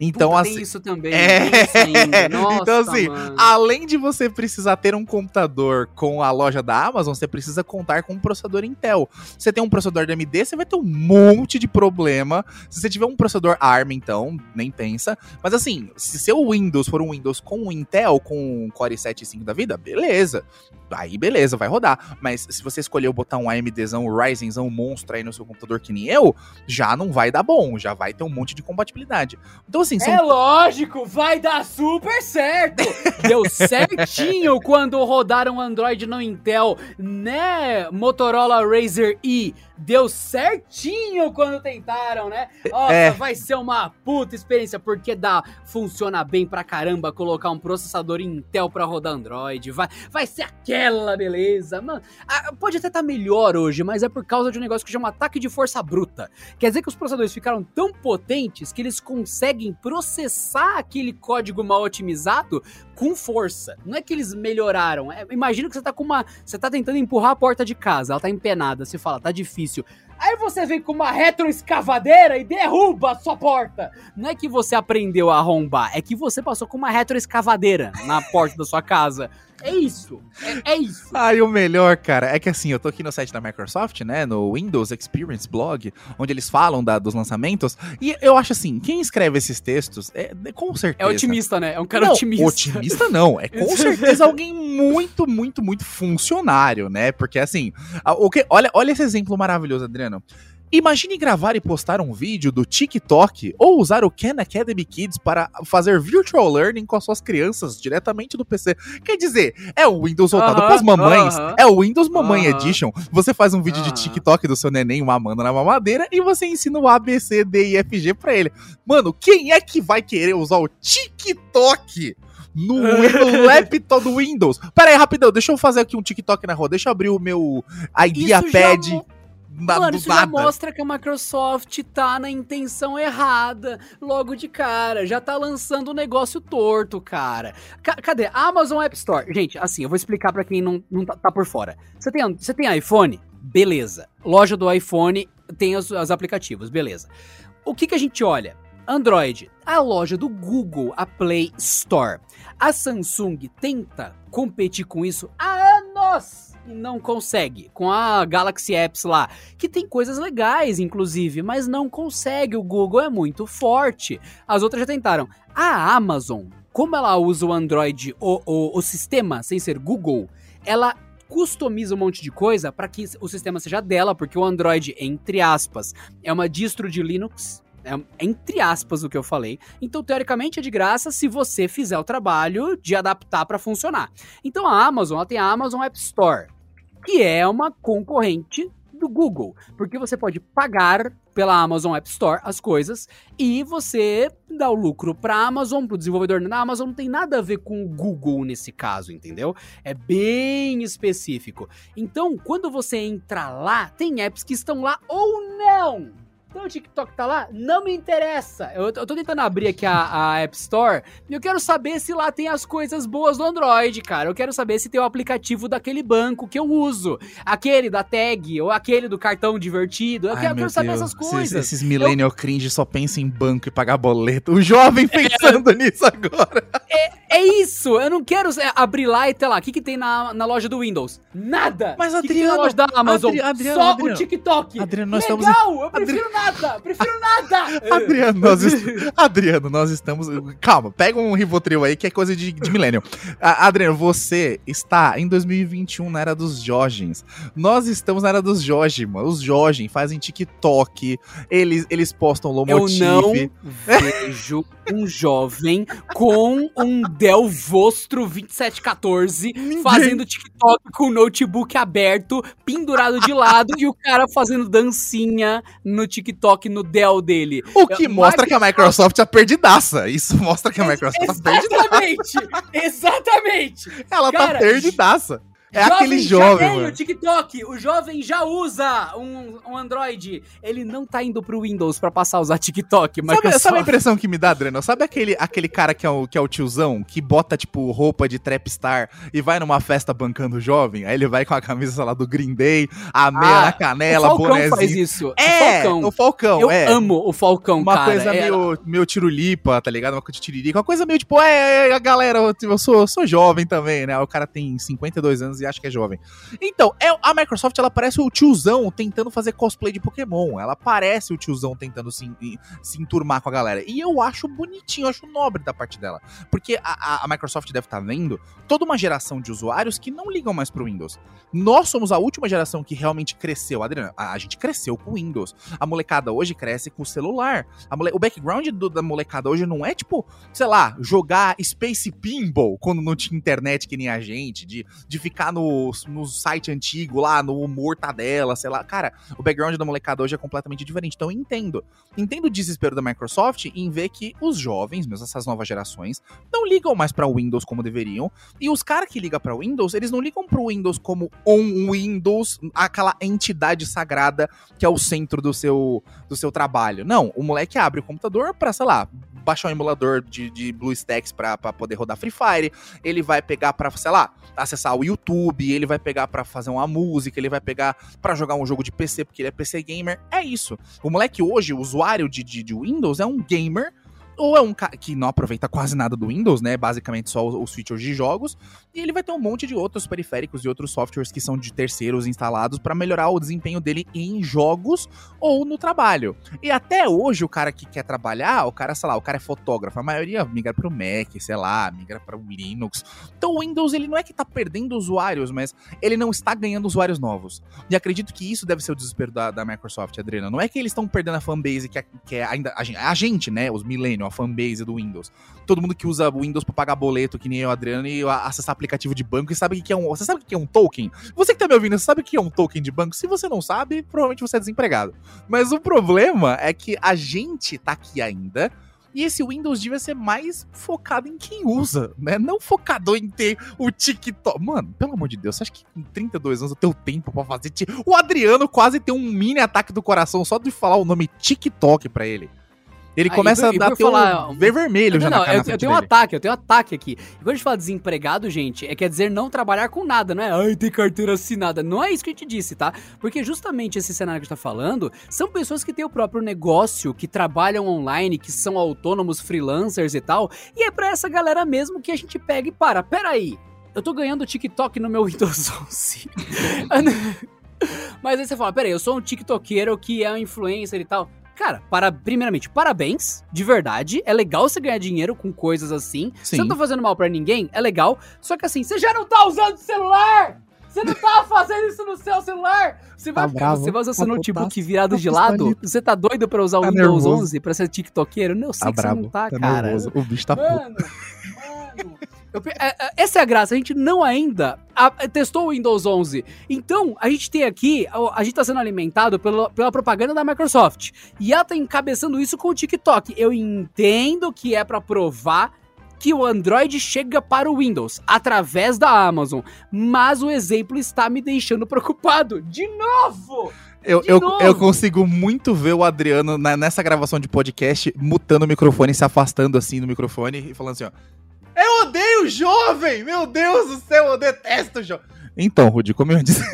Então, Puta, assim. isso também, É. isso ainda. Nossa, Então, assim, mano. Além de você precisar ter um computador com a loja da Amazon, você precisa contar com um processador Intel. Você tem um processador da AMD, você vai ter um monte de problema. Se você tiver um processador ARM, então, nem pensa. Mas assim, se seu Windows for um Windows com Intel, com Core i7 e 5 da vida, beleza. Aí beleza, vai rodar. Mas se você escolher botar um AMDzão, um Ryzenzão monstro aí no seu computador que nem eu, já não vai dar bom, já vai ter um monte de compatibilidade. Então assim, são... É lógico, vai dar super certo. Deu certinho quando rodaram Android no Intel, né? Motorola Razer E deu certinho quando tentaram, né? Nossa, é. vai ser uma puta experiência, porque dá, funciona bem pra caramba colocar um processador Intel pra rodar Android, vai, vai ser aquela beleza. Mano, pode até estar tá melhor hoje, mas é por causa de um negócio que chama ataque de força bruta. Quer dizer que os processadores ficaram tão potentes que eles conseguem processar aquele código mal otimizado com força. Não é que eles melhoraram. É, imagina que você tá com uma. Você tá tentando empurrar a porta de casa, ela tá empenada. Você fala, tá difícil. Aí você vem com uma retroescavadeira e derruba a sua porta. Não é que você aprendeu a arrombar, é que você passou com uma retroescavadeira na porta da sua casa. É isso. É, é isso. Ah, e o melhor, cara, é que assim, eu tô aqui no site da Microsoft, né? No Windows Experience Blog, onde eles falam da, dos lançamentos. E eu acho assim, quem escreve esses textos é, é com certeza. É otimista, né? É um cara não, otimista. Otimista não. É com certeza alguém muito, muito, muito funcionário, né? Porque assim, o que, olha, olha esse exemplo maravilhoso, Adriano. Imagine gravar e postar um vídeo do TikTok ou usar o Khan Academy Kids para fazer virtual learning com as suas crianças diretamente do PC. Quer dizer, é o Windows voltado uh -huh, para as mamães, uh -huh, é o Windows Mamãe uh -huh, Edition. Você faz um vídeo de TikTok do seu neném mamando na mamadeira e você ensina o A, B, C, D e F, G pra ele. Mano, quem é que vai querer usar o TikTok? no, no laptop do Windows. Pera aí, rapidão, deixa eu fazer aqui um TikTok na rua. Deixa eu abrir o meu IdeaPad. Na, Mano, isso já mostra que a Microsoft tá na intenção errada logo de cara. Já tá lançando um negócio torto, cara. C cadê? Amazon App Store. Gente, assim, eu vou explicar para quem não, não tá, tá, por fora. Você tem, você tem iPhone? Beleza. Loja do iPhone tem os, os aplicativos, beleza. O que, que a gente olha? Android, a loja do Google, a Play Store. A Samsung tenta competir com isso há anos não consegue. Com a Galaxy Apps lá, que tem coisas legais, inclusive, mas não consegue. O Google é muito forte. As outras já tentaram. A Amazon, como ela usa o Android, o, o, o sistema, sem ser Google, ela customiza um monte de coisa para que o sistema seja dela, porque o Android, entre aspas, é uma distro de Linux. É, entre aspas o que eu falei. Então, teoricamente, é de graça se você fizer o trabalho de adaptar para funcionar. Então, a Amazon ela tem a Amazon App Store, que é uma concorrente do Google, porque você pode pagar pela Amazon App Store as coisas e você dá o lucro para a Amazon, para o desenvolvedor na Amazon, não tem nada a ver com o Google nesse caso, entendeu? É bem específico. Então, quando você entra lá, tem apps que estão lá ou não. Então o TikTok tá lá? Não me interessa. Eu, eu tô tentando abrir aqui a, a, App Store e eu quero saber se lá tem as coisas boas do Android, cara. Eu quero saber se tem o aplicativo daquele banco que eu uso. Aquele da tag ou aquele do cartão divertido. Eu Ai, quero, quero saber essas coisas. Esses, esses millennial eu... cringe só pensam em banco e pagar boleto. O jovem é. pensando é, nisso agora. É, é, isso. Eu não quero é, abrir lá e ter lá. O que, que tem na, na loja do Windows? Nada. Mas, Adriano... Que tem na loja da Amazon? Adri, Adriano, só Adriano, o TikTok. Adriano, nós Legal, estamos... eu prefiro nada nada! Prefiro nada! Adriano, nós. Adriano, nós estamos. Calma, pega um Rivotril aí que é coisa de, de milênio. Adriano, você está em 2021 na era dos Jorgens. Nós estamos na era dos Jorge, mano. Os Jorgen fazem TikTok, eles, eles postam Lomotive. Eu não vejo um jovem com um Dell Vostro 2714 Ninguém. fazendo TikTok com o notebook aberto, pendurado de lado e o cara fazendo dancinha no TikTok no Dell dele. O que mostra que a Microsoft é perdidaça. Isso mostra que a Microsoft é perdidaça. Exatamente! Exatamente! Ela tá cara, tá perdidaça. É jovem aquele jovem, já mano. o TikTok. O jovem já usa um, um Android. Ele não tá indo pro Windows pra passar a usar TikTok. Sabe, sabe, a impressão que me dá, Adriano? Sabe aquele, aquele cara que é, o, que é o tiozão, que bota, tipo, roupa de trapstar e vai numa festa bancando jovem? Aí ele vai com a camisa, sei lá, do Green Day, a meia ah, na canela, o Falcão bonezinho. faz isso. É, o Falcão. O Falcão, Eu é. amo o Falcão, uma cara. Uma coisa é... meio, meio tirulipa, tá ligado? Uma coisa de tiririca. Uma coisa meio, tipo, é, é, a galera, eu sou, sou jovem também, né? O cara tem 52 anos e acha que é jovem. Então, é, a Microsoft, ela parece o tiozão tentando fazer cosplay de Pokémon. Ela parece o tiozão tentando se, se enturmar com a galera. E eu acho bonitinho, eu acho nobre da parte dela. Porque a, a Microsoft deve estar tá vendo toda uma geração de usuários que não ligam mais pro Windows. Nós somos a última geração que realmente cresceu. Adriana, a, a gente cresceu com o Windows. A molecada hoje cresce com o celular. Mole, o background do, da molecada hoje não é tipo, sei lá, jogar Space Pinball quando não tinha internet que nem a gente, de, de ficar no, no site antigo lá, no Mortadela, sei lá. Cara, o background da molecada hoje é completamente diferente. Então eu entendo. Entendo o desespero da Microsoft em ver que os jovens, mesmo essas novas gerações, não ligam mais para Windows como deveriam. E os caras que ligam para Windows, eles não ligam pro Windows como um Windows, aquela entidade sagrada que é o centro do seu, do seu trabalho. Não, o moleque abre o computador para, sei lá, baixar um emulador de, de BlueStacks para poder rodar Free Fire, ele vai pegar para, sei lá, acessar o YouTube, ele vai pegar para fazer uma música, ele vai pegar para jogar um jogo de PC porque ele é PC gamer. É isso. O moleque hoje, o usuário de, de, de Windows, é um gamer ou é um cara que não aproveita quase nada do Windows, né? Basicamente só os features de jogos. E ele vai ter um monte de outros periféricos e outros softwares que são de terceiros instalados para melhorar o desempenho dele em jogos ou no trabalho. E até hoje, o cara que quer trabalhar, o cara, sei lá, o cara é fotógrafo, a maioria migra pro Mac, sei lá, migra para o Linux. Então o Windows, ele não é que tá perdendo usuários, mas ele não está ganhando usuários novos. E acredito que isso deve ser o desespero da, da Microsoft, Adriana. Não é que eles estão perdendo a fanbase que é, que é ainda a gente, a gente, né, os millennials a fanbase do Windows. Todo mundo que usa o Windows para pagar boleto, que nem eu, Adriano, e acessar aplicativo de banco e sabe o que é um. Você sabe o que é um token? Você que tá me ouvindo, você sabe o que é um token de banco? Se você não sabe, provavelmente você é desempregado. Mas o problema é que a gente tá aqui ainda. E esse Windows devia ser mais focado em quem usa, né? Não focado em ter o TikTok. Mano, pelo amor de Deus, você acha que com 32 anos eu tenho tempo pra fazer. O Adriano quase tem um mini ataque do coração só de falar o nome TikTok pra ele. Ele ah, começa a dar falar, um ver vermelho não, já não, na. Eu, eu tenho um ataque, eu tenho um ataque aqui. E quando a gente fala desempregado, gente, é quer dizer não trabalhar com nada, não é? Ai, tem carteira assinada. Não é isso que a gente disse, tá? Porque justamente esse cenário que a gente tá falando são pessoas que têm o próprio negócio, que trabalham online, que são autônomos, freelancers e tal. E é pra essa galera mesmo que a gente pega e para. Peraí, eu tô ganhando TikTok no meu Windows 11. Mas aí você fala, peraí, eu sou um TikTokeiro que é um influencer e tal. Cara, para, primeiramente, parabéns, de verdade. É legal você ganhar dinheiro com coisas assim. Sim. Você não tá fazendo mal para ninguém, é legal. Só que assim, você já não tá usando celular! Você não tá fazendo isso no seu celular! Você vai, tá você vai usar seu notebook virado de lado? Você tá doido pra usar o tá Windows nervoso. 11 pra ser tiktokeiro? Não, eu sei tá que bravo. você não tá, tá cara. Nervoso. O bicho tá mano, puto. Mano, eu, é, é, essa é a graça, a gente não ainda a, testou o Windows 11. Então, a gente tem aqui, a, a gente tá sendo alimentado pela, pela propaganda da Microsoft. E ela tá encabeçando isso com o TikTok. Eu entendo que é para provar que o Android chega para o Windows através da Amazon, mas o exemplo está me deixando preocupado. De novo! Eu, eu, eu, consigo muito ver o Adriano na, nessa gravação de podcast mutando o microfone, se afastando assim do microfone e falando assim, ó. Eu odeio jovem! Meu Deus do céu, eu detesto jovem! Então, Rudy, como eu disse.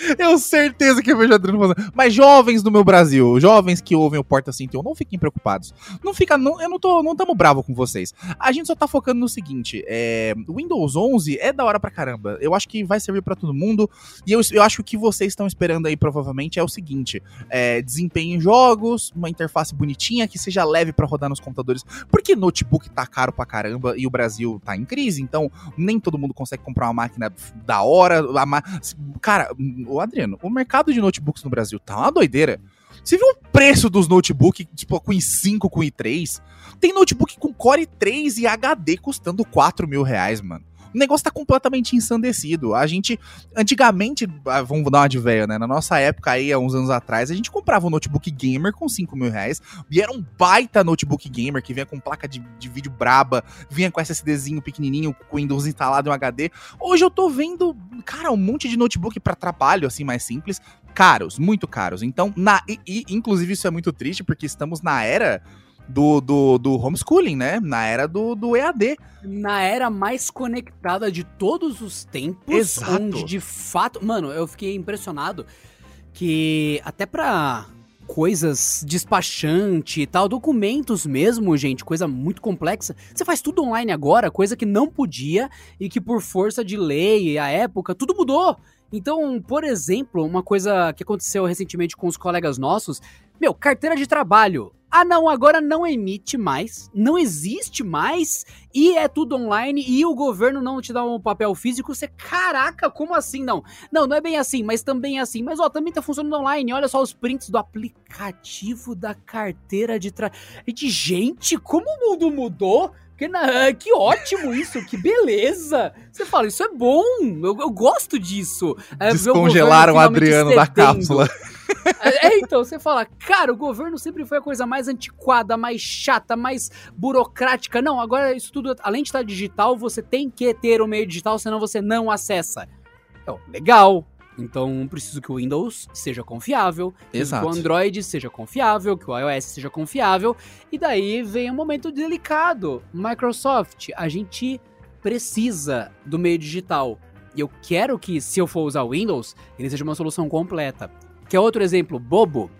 Eu certeza que eu vejo Adriano fazendo. Mas jovens do meu Brasil, jovens que ouvem o Porta 101, não fiquem preocupados. Não fica, não, eu não tô, não tamo bravo com vocês. A gente só tá focando no seguinte, é, Windows 11 é da hora pra caramba. Eu acho que vai servir para todo mundo. E eu, eu acho que o que vocês estão esperando aí provavelmente é o seguinte, é, desempenho em jogos, uma interface bonitinha que seja leve para rodar nos computadores. Porque notebook tá caro pra caramba e o Brasil tá em crise, então nem todo mundo consegue comprar uma máquina da hora. Cara, o Adriano, o mercado de notebooks no Brasil tá uma doideira. Você viu o preço dos notebooks, tipo, com i5, com i3? Tem notebook com Core 3 e HD custando 4 mil reais, mano. O negócio tá completamente ensandecido. A gente, antigamente, ah, vamos dar uma de velho, né? Na nossa época aí, há uns anos atrás, a gente comprava um notebook gamer com 5 mil reais. E era um baita notebook gamer que vinha com placa de, de vídeo braba, vinha com SSDzinho pequenininho, com Windows instalado em um HD. Hoje eu tô vendo, cara, um monte de notebook para trabalho, assim, mais simples. Caros, muito caros. Então, na, e, e, inclusive isso é muito triste, porque estamos na era do, do, do homeschooling, né? Na era do, do EAD. Na era mais conectada de todos os tempos. Exato. Onde de fato. Mano, eu fiquei impressionado que até pra coisas, despachante e tal, documentos mesmo, gente, coisa muito complexa. Você faz tudo online agora, coisa que não podia e que por força de lei, a época, tudo mudou. Então, por exemplo, uma coisa que aconteceu recentemente com os colegas nossos, meu, carteira de trabalho. Ah, não, agora não emite mais, não existe mais, e é tudo online, e o governo não te dá um papel físico. Você, caraca, como assim? Não, não, não é bem assim, mas também é assim. Mas ó, também tá funcionando online. Olha só os prints do aplicativo da carteira de trabalho. Gente, como o mundo mudou? Que, na, que ótimo isso, que beleza! Você fala, isso é bom, eu, eu gosto disso. É, Descongelaram o Adriano da cápsula. É, é, então, você fala, cara, o governo sempre foi a coisa mais antiquada, mais chata, mais burocrática. Não, agora isso tudo, além de estar digital, você tem que ter o meio digital, senão você não acessa. Então, legal, então, preciso que o Windows seja confiável, Exato. que o Android seja confiável, que o iOS seja confiável. E daí vem um momento delicado. Microsoft, a gente precisa do meio digital. E eu quero que, se eu for usar o Windows, ele seja uma solução completa. Que outro exemplo bobo?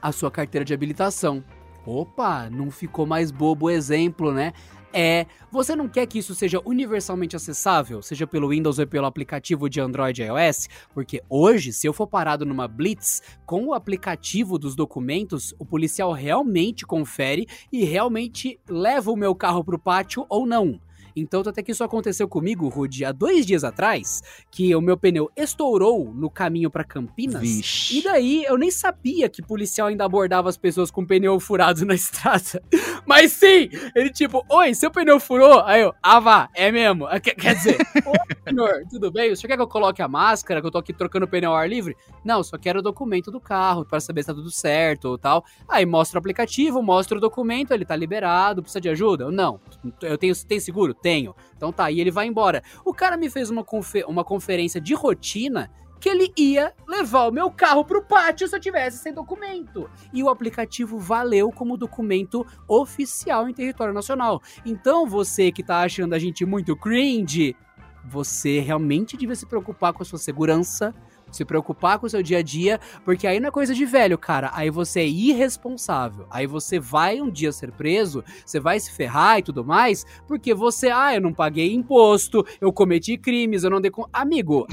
A sua carteira de habilitação. Opa, não ficou mais bobo o exemplo, né? é: você não quer que isso seja universalmente acessável, seja pelo Windows ou pelo aplicativo de Android e iOS? Porque hoje, se eu for parado numa blitz com o aplicativo dos documentos, o policial realmente confere e realmente leva o meu carro pro pátio ou não. Então, até que isso aconteceu comigo, Rudy, há dois dias atrás, que o meu pneu estourou no caminho para Campinas. Vixe. E daí eu nem sabia que policial ainda abordava as pessoas com pneu furado na estrada. Mas sim, ele tipo, oi, seu pneu furou? Aí eu, ah vá, é mesmo. Quer, quer dizer, ô senhor, tudo bem? O senhor quer que eu coloque a máscara, que eu tô aqui trocando pneu ao ar livre? Não, só quero o documento do carro para saber se tá tudo certo ou tal. Aí mostra o aplicativo, mostra o documento, ele tá liberado, precisa de ajuda? Não. Eu tenho, tem seguro? Tenho. Então tá, e ele vai embora. O cara me fez uma, confer uma conferência de rotina que ele ia levar o meu carro pro pátio se eu tivesse sem documento. E o aplicativo valeu como documento oficial em território nacional. Então você que tá achando a gente muito cringe, você realmente devia se preocupar com a sua segurança, se preocupar com o seu dia a dia, porque aí não é coisa de velho, cara. Aí você é irresponsável. Aí você vai um dia ser preso, você vai se ferrar e tudo mais, porque você, ah, eu não paguei imposto, eu cometi crimes, eu não dei. Amigo,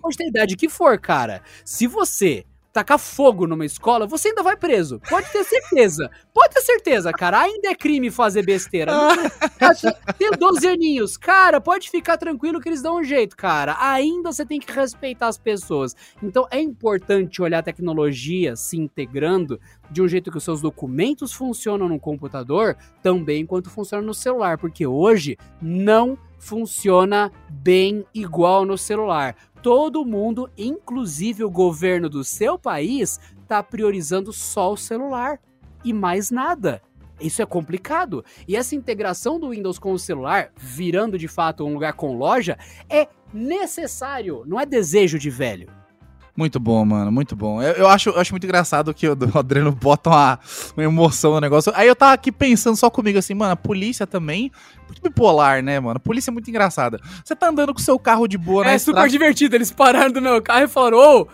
pode ter idade que for, cara. Se você tacar fogo numa escola, você ainda vai preso. Pode ter certeza. Pode ter certeza, cara. Ainda é crime fazer besteira. Tem 12 aninhos. Cara, pode ficar tranquilo que eles dão um jeito, cara. Ainda você tem que respeitar as pessoas. Então é importante olhar a tecnologia se integrando de um jeito que os seus documentos funcionam no computador também quanto funciona no celular, porque hoje não funciona bem igual no celular todo mundo, inclusive o governo do seu país, está priorizando só o celular e mais nada. Isso é complicado. E essa integração do Windows com o celular, virando de fato um lugar com loja, é necessário, não é desejo de velho. Muito bom, mano, muito bom. Eu, eu acho, eu acho muito engraçado que o Adriano bota uma, uma emoção no negócio. Aí eu tava aqui pensando só comigo assim, mano, a polícia também. Muito bipolar, né, mano? A polícia é muito engraçada. Você tá andando com seu carro de boa, né? É super divertido. Eles pararam do meu carro e falaram: Ô,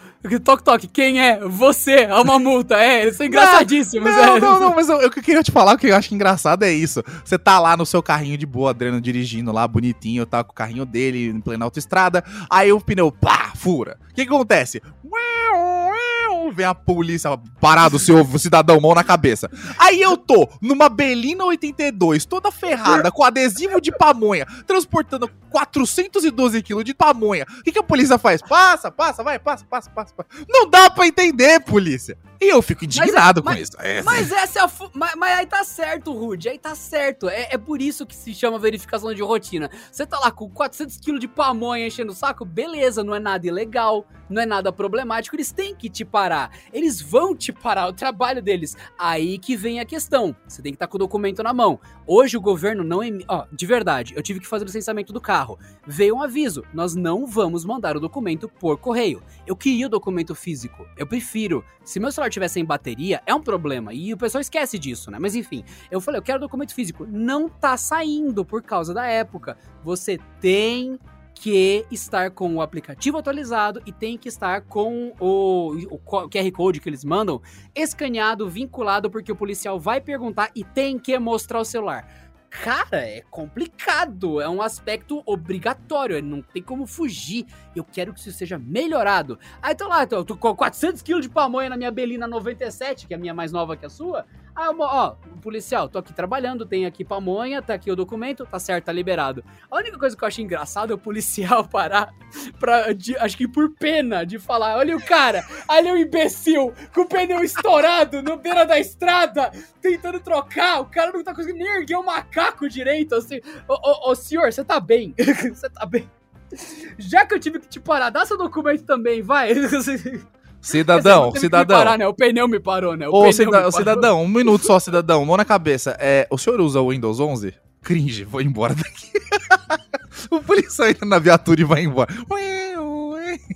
toque, toque, quem é? Você, é uma multa. É, eles são engraçadíssimos. Não, é. não, não, mas que eu queria te falar, o que eu acho engraçado é isso. Você tá lá no seu carrinho de boa, Adriano dirigindo lá, bonitinho, tá com o carrinho dele em plena autoestrada. Aí o pneu, pá, fura. O que, que acontece? Vem a polícia parado, seu cidadão, mão na cabeça. Aí eu tô numa Belina 82, toda ferrada, com adesivo de pamonha, transportando 412 quilos de pamonha. O que, que a polícia faz? Passa, passa, vai, passa, passa, passa, passa. Não dá pra entender, polícia. E eu fico indignado mas, com isso. É. Mas essa é a. Mas, mas, aí tá certo, Rude. Aí tá certo. É, é, por isso que se chama verificação de rotina. Você tá lá com 400 quilos de pamonha enchendo o saco, beleza, não é nada ilegal, não é nada problemático. Eles têm que te parar. Eles vão te parar, o trabalho deles. Aí que vem a questão. Você tem que estar tá com o documento na mão. Hoje o governo não emite. Ó, de verdade, eu tive que fazer o licenciamento do carro. Veio um aviso: nós não vamos mandar o documento por correio. Eu queria o documento físico. Eu prefiro. Se meu celular tiver sem bateria, é um problema. E o pessoal esquece disso, né? Mas enfim, eu falei, eu quero documento físico. Não tá saindo por causa da época. Você tem que estar com o aplicativo atualizado e tem que estar com o, o QR Code que eles mandam escaneado, vinculado, porque o policial vai perguntar e tem que mostrar o celular. Cara, é complicado, é um aspecto obrigatório, não tem como fugir. Eu quero que isso seja melhorado. Aí tô lá, tô, tô com 400 kg de pamonha na minha Belina 97, que é a minha mais nova que a sua. Ah, ó, policial, tô aqui trabalhando, tem aqui pamonha, tá aqui o documento, tá certo, tá liberado. A única coisa que eu acho engraçado é o policial parar pra, de, acho que por pena, de falar, olha o cara, ali é o imbecil, com o pneu estourado, no beira da estrada, tentando trocar, o cara não tá conseguindo nem erguer o macaco direito, assim. Ô, ô, ô senhor, você tá bem? Você tá bem? Já que eu tive que te parar, dá seu documento também, vai. Cidadão, cidadão. Parar, né? O pneu me parou, né? O Ô, cida cidadão, um minuto só, cidadão. Mão na cabeça. É, o senhor usa o Windows 11? Cringe, vou embora daqui. o policial entra na viatura e vai embora.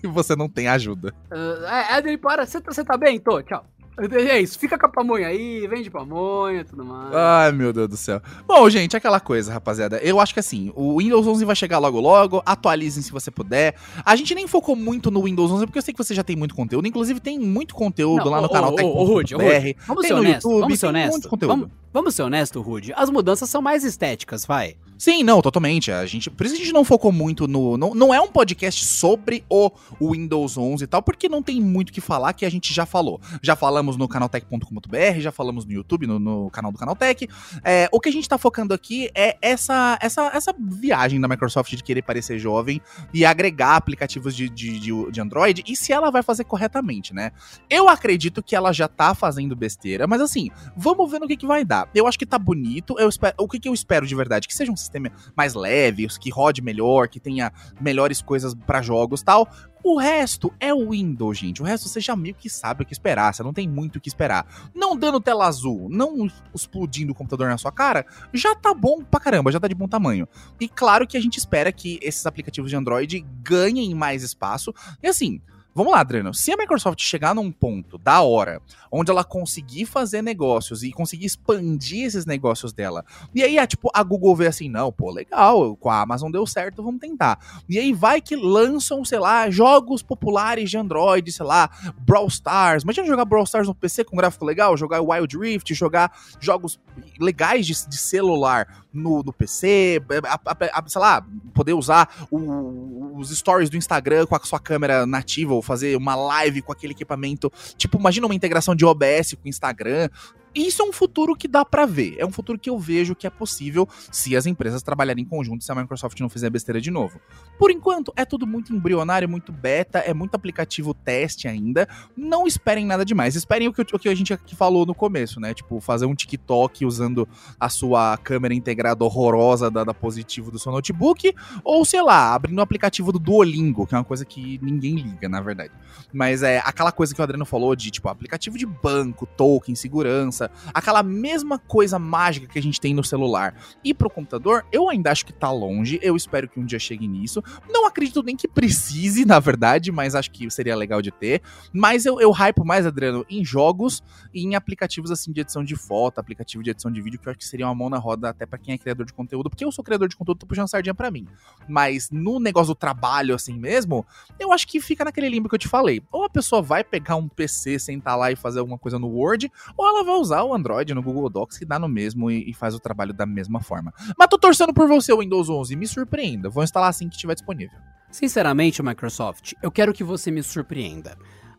E você não tem ajuda. Uh, é, Edwin, para. Você tá, tá bem? Tô, tchau. É isso, fica com a pamonha aí, vende pamonha e tudo mais. Ai, meu Deus do céu. Bom, gente, aquela coisa, rapaziada. Eu acho que assim, o Windows 11 vai chegar logo logo, atualizem se você puder. A gente nem focou muito no Windows 11, porque eu sei que você já tem muito conteúdo. Inclusive, tem muito conteúdo Não, lá no ô, canal Tech.br. Vamos ser honesto, vamos ser honesto. Vamos, vamos ser honesto, Rude. As mudanças são mais estéticas, vai. Sim, não, totalmente. A gente, por isso a gente não focou muito no. Não, não é um podcast sobre o Windows 11 e tal, porque não tem muito o que falar que a gente já falou. Já falamos no canaltech.com.br, já falamos no YouTube, no, no canal do Canaltech. É, o que a gente tá focando aqui é essa, essa, essa viagem da Microsoft de querer parecer jovem e agregar aplicativos de, de, de, de Android e se ela vai fazer corretamente, né? Eu acredito que ela já tá fazendo besteira, mas assim, vamos ver no que, que vai dar. Eu acho que tá bonito. Eu espero, o que, que eu espero de verdade? Que seja um sistema mais leve, que rode melhor, que tenha melhores coisas para jogos tal. O resto é o Windows, gente. O resto você já meio que sabe o que esperar. Você não tem muito o que esperar. Não dando tela azul, não explodindo o computador na sua cara, já tá bom pra caramba, já tá de bom tamanho. E claro que a gente espera que esses aplicativos de Android ganhem mais espaço. E assim, Vamos lá, Adriano. Se a Microsoft chegar num ponto da hora onde ela conseguir fazer negócios e conseguir expandir esses negócios dela, e aí, é, tipo, a Google vê assim, não, pô, legal, com a Amazon deu certo, vamos tentar. E aí vai que lançam, sei lá, jogos populares de Android, sei lá, Brawl Stars. Imagina jogar Brawl Stars no PC com gráfico legal, jogar Wild Rift, jogar jogos legais de, de celular no, no PC, a, a, a, sei lá, poder usar o, os stories do Instagram com a sua câmera nativa ou fazer uma live com aquele equipamento. Tipo, imagina uma integração de OBS com Instagram isso é um futuro que dá para ver. É um futuro que eu vejo que é possível se as empresas trabalharem em conjunto, se a Microsoft não fizer besteira de novo. Por enquanto, é tudo muito embrionário, muito beta, é muito aplicativo teste ainda. Não esperem nada demais. Esperem o que, o que a gente aqui falou no começo, né? Tipo, fazer um TikTok usando a sua câmera integrada horrorosa da, da positivo do seu notebook, ou sei lá, abrindo o aplicativo do Duolingo, que é uma coisa que ninguém liga, na verdade. Mas é aquela coisa que o Adriano falou de, tipo, aplicativo de banco, token, segurança aquela mesma coisa mágica que a gente tem no celular e pro computador, eu ainda acho que tá longe. Eu espero que um dia chegue nisso. Não acredito nem que precise, na verdade, mas acho que seria legal de ter. Mas eu, eu hypo mais, Adriano, em jogos e em aplicativos assim de edição de foto, aplicativo de edição de vídeo, que eu acho que seria uma mão na roda até para quem é criador de conteúdo, porque eu sou criador de conteúdo, tô puxando sardinha para mim. Mas no negócio do trabalho assim mesmo, eu acho que fica naquele limbo que eu te falei. Ou a pessoa vai pegar um PC, sentar lá e fazer alguma coisa no Word, ou ela vai usar usar o Android no Google Docs que dá no mesmo e, e, faz o trabalho da mesma forma. Mas tô torcendo por você, Windows 11, me surpreenda. Vou instalar assim que estiver disponível. Sinceramente, Microsoft, eu quero que você me surpreenda.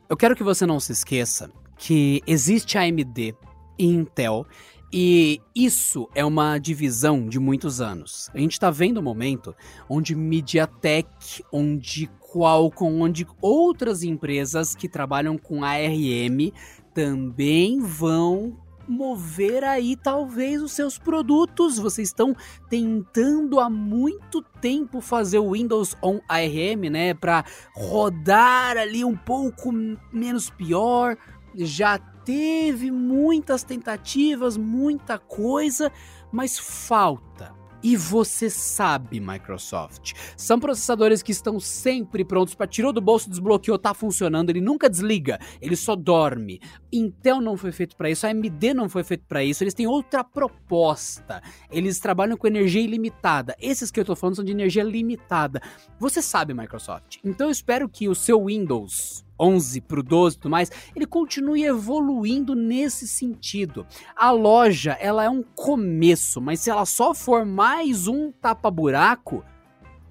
Eu quero que você não se esqueça que existe AMD e Intel e isso é uma divisão de muitos anos. A gente está vendo um momento onde MediaTek, onde Qualcomm, onde outras empresas que trabalham com ARM também vão mover aí talvez os seus produtos. Vocês estão tentando há muito tempo fazer o Windows on ARM, né, para rodar ali um pouco menos pior. Já teve muitas tentativas, muita coisa, mas falta E você sabe, Microsoft. São processadores que estão sempre prontos para tirou do bolso, desbloqueou, tá funcionando, ele nunca desliga, ele só dorme. Intel não foi feito para isso, a AMD não foi feito para isso, eles têm outra proposta. Eles trabalham com energia ilimitada. Esses que eu tô falando são de energia limitada. Você sabe, Microsoft. Então eu espero que o seu Windows 11 para o 12 e tudo mais, ele continue evoluindo nesse sentido. A loja, ela é um começo, mas se ela só for mais um tapa-buraco,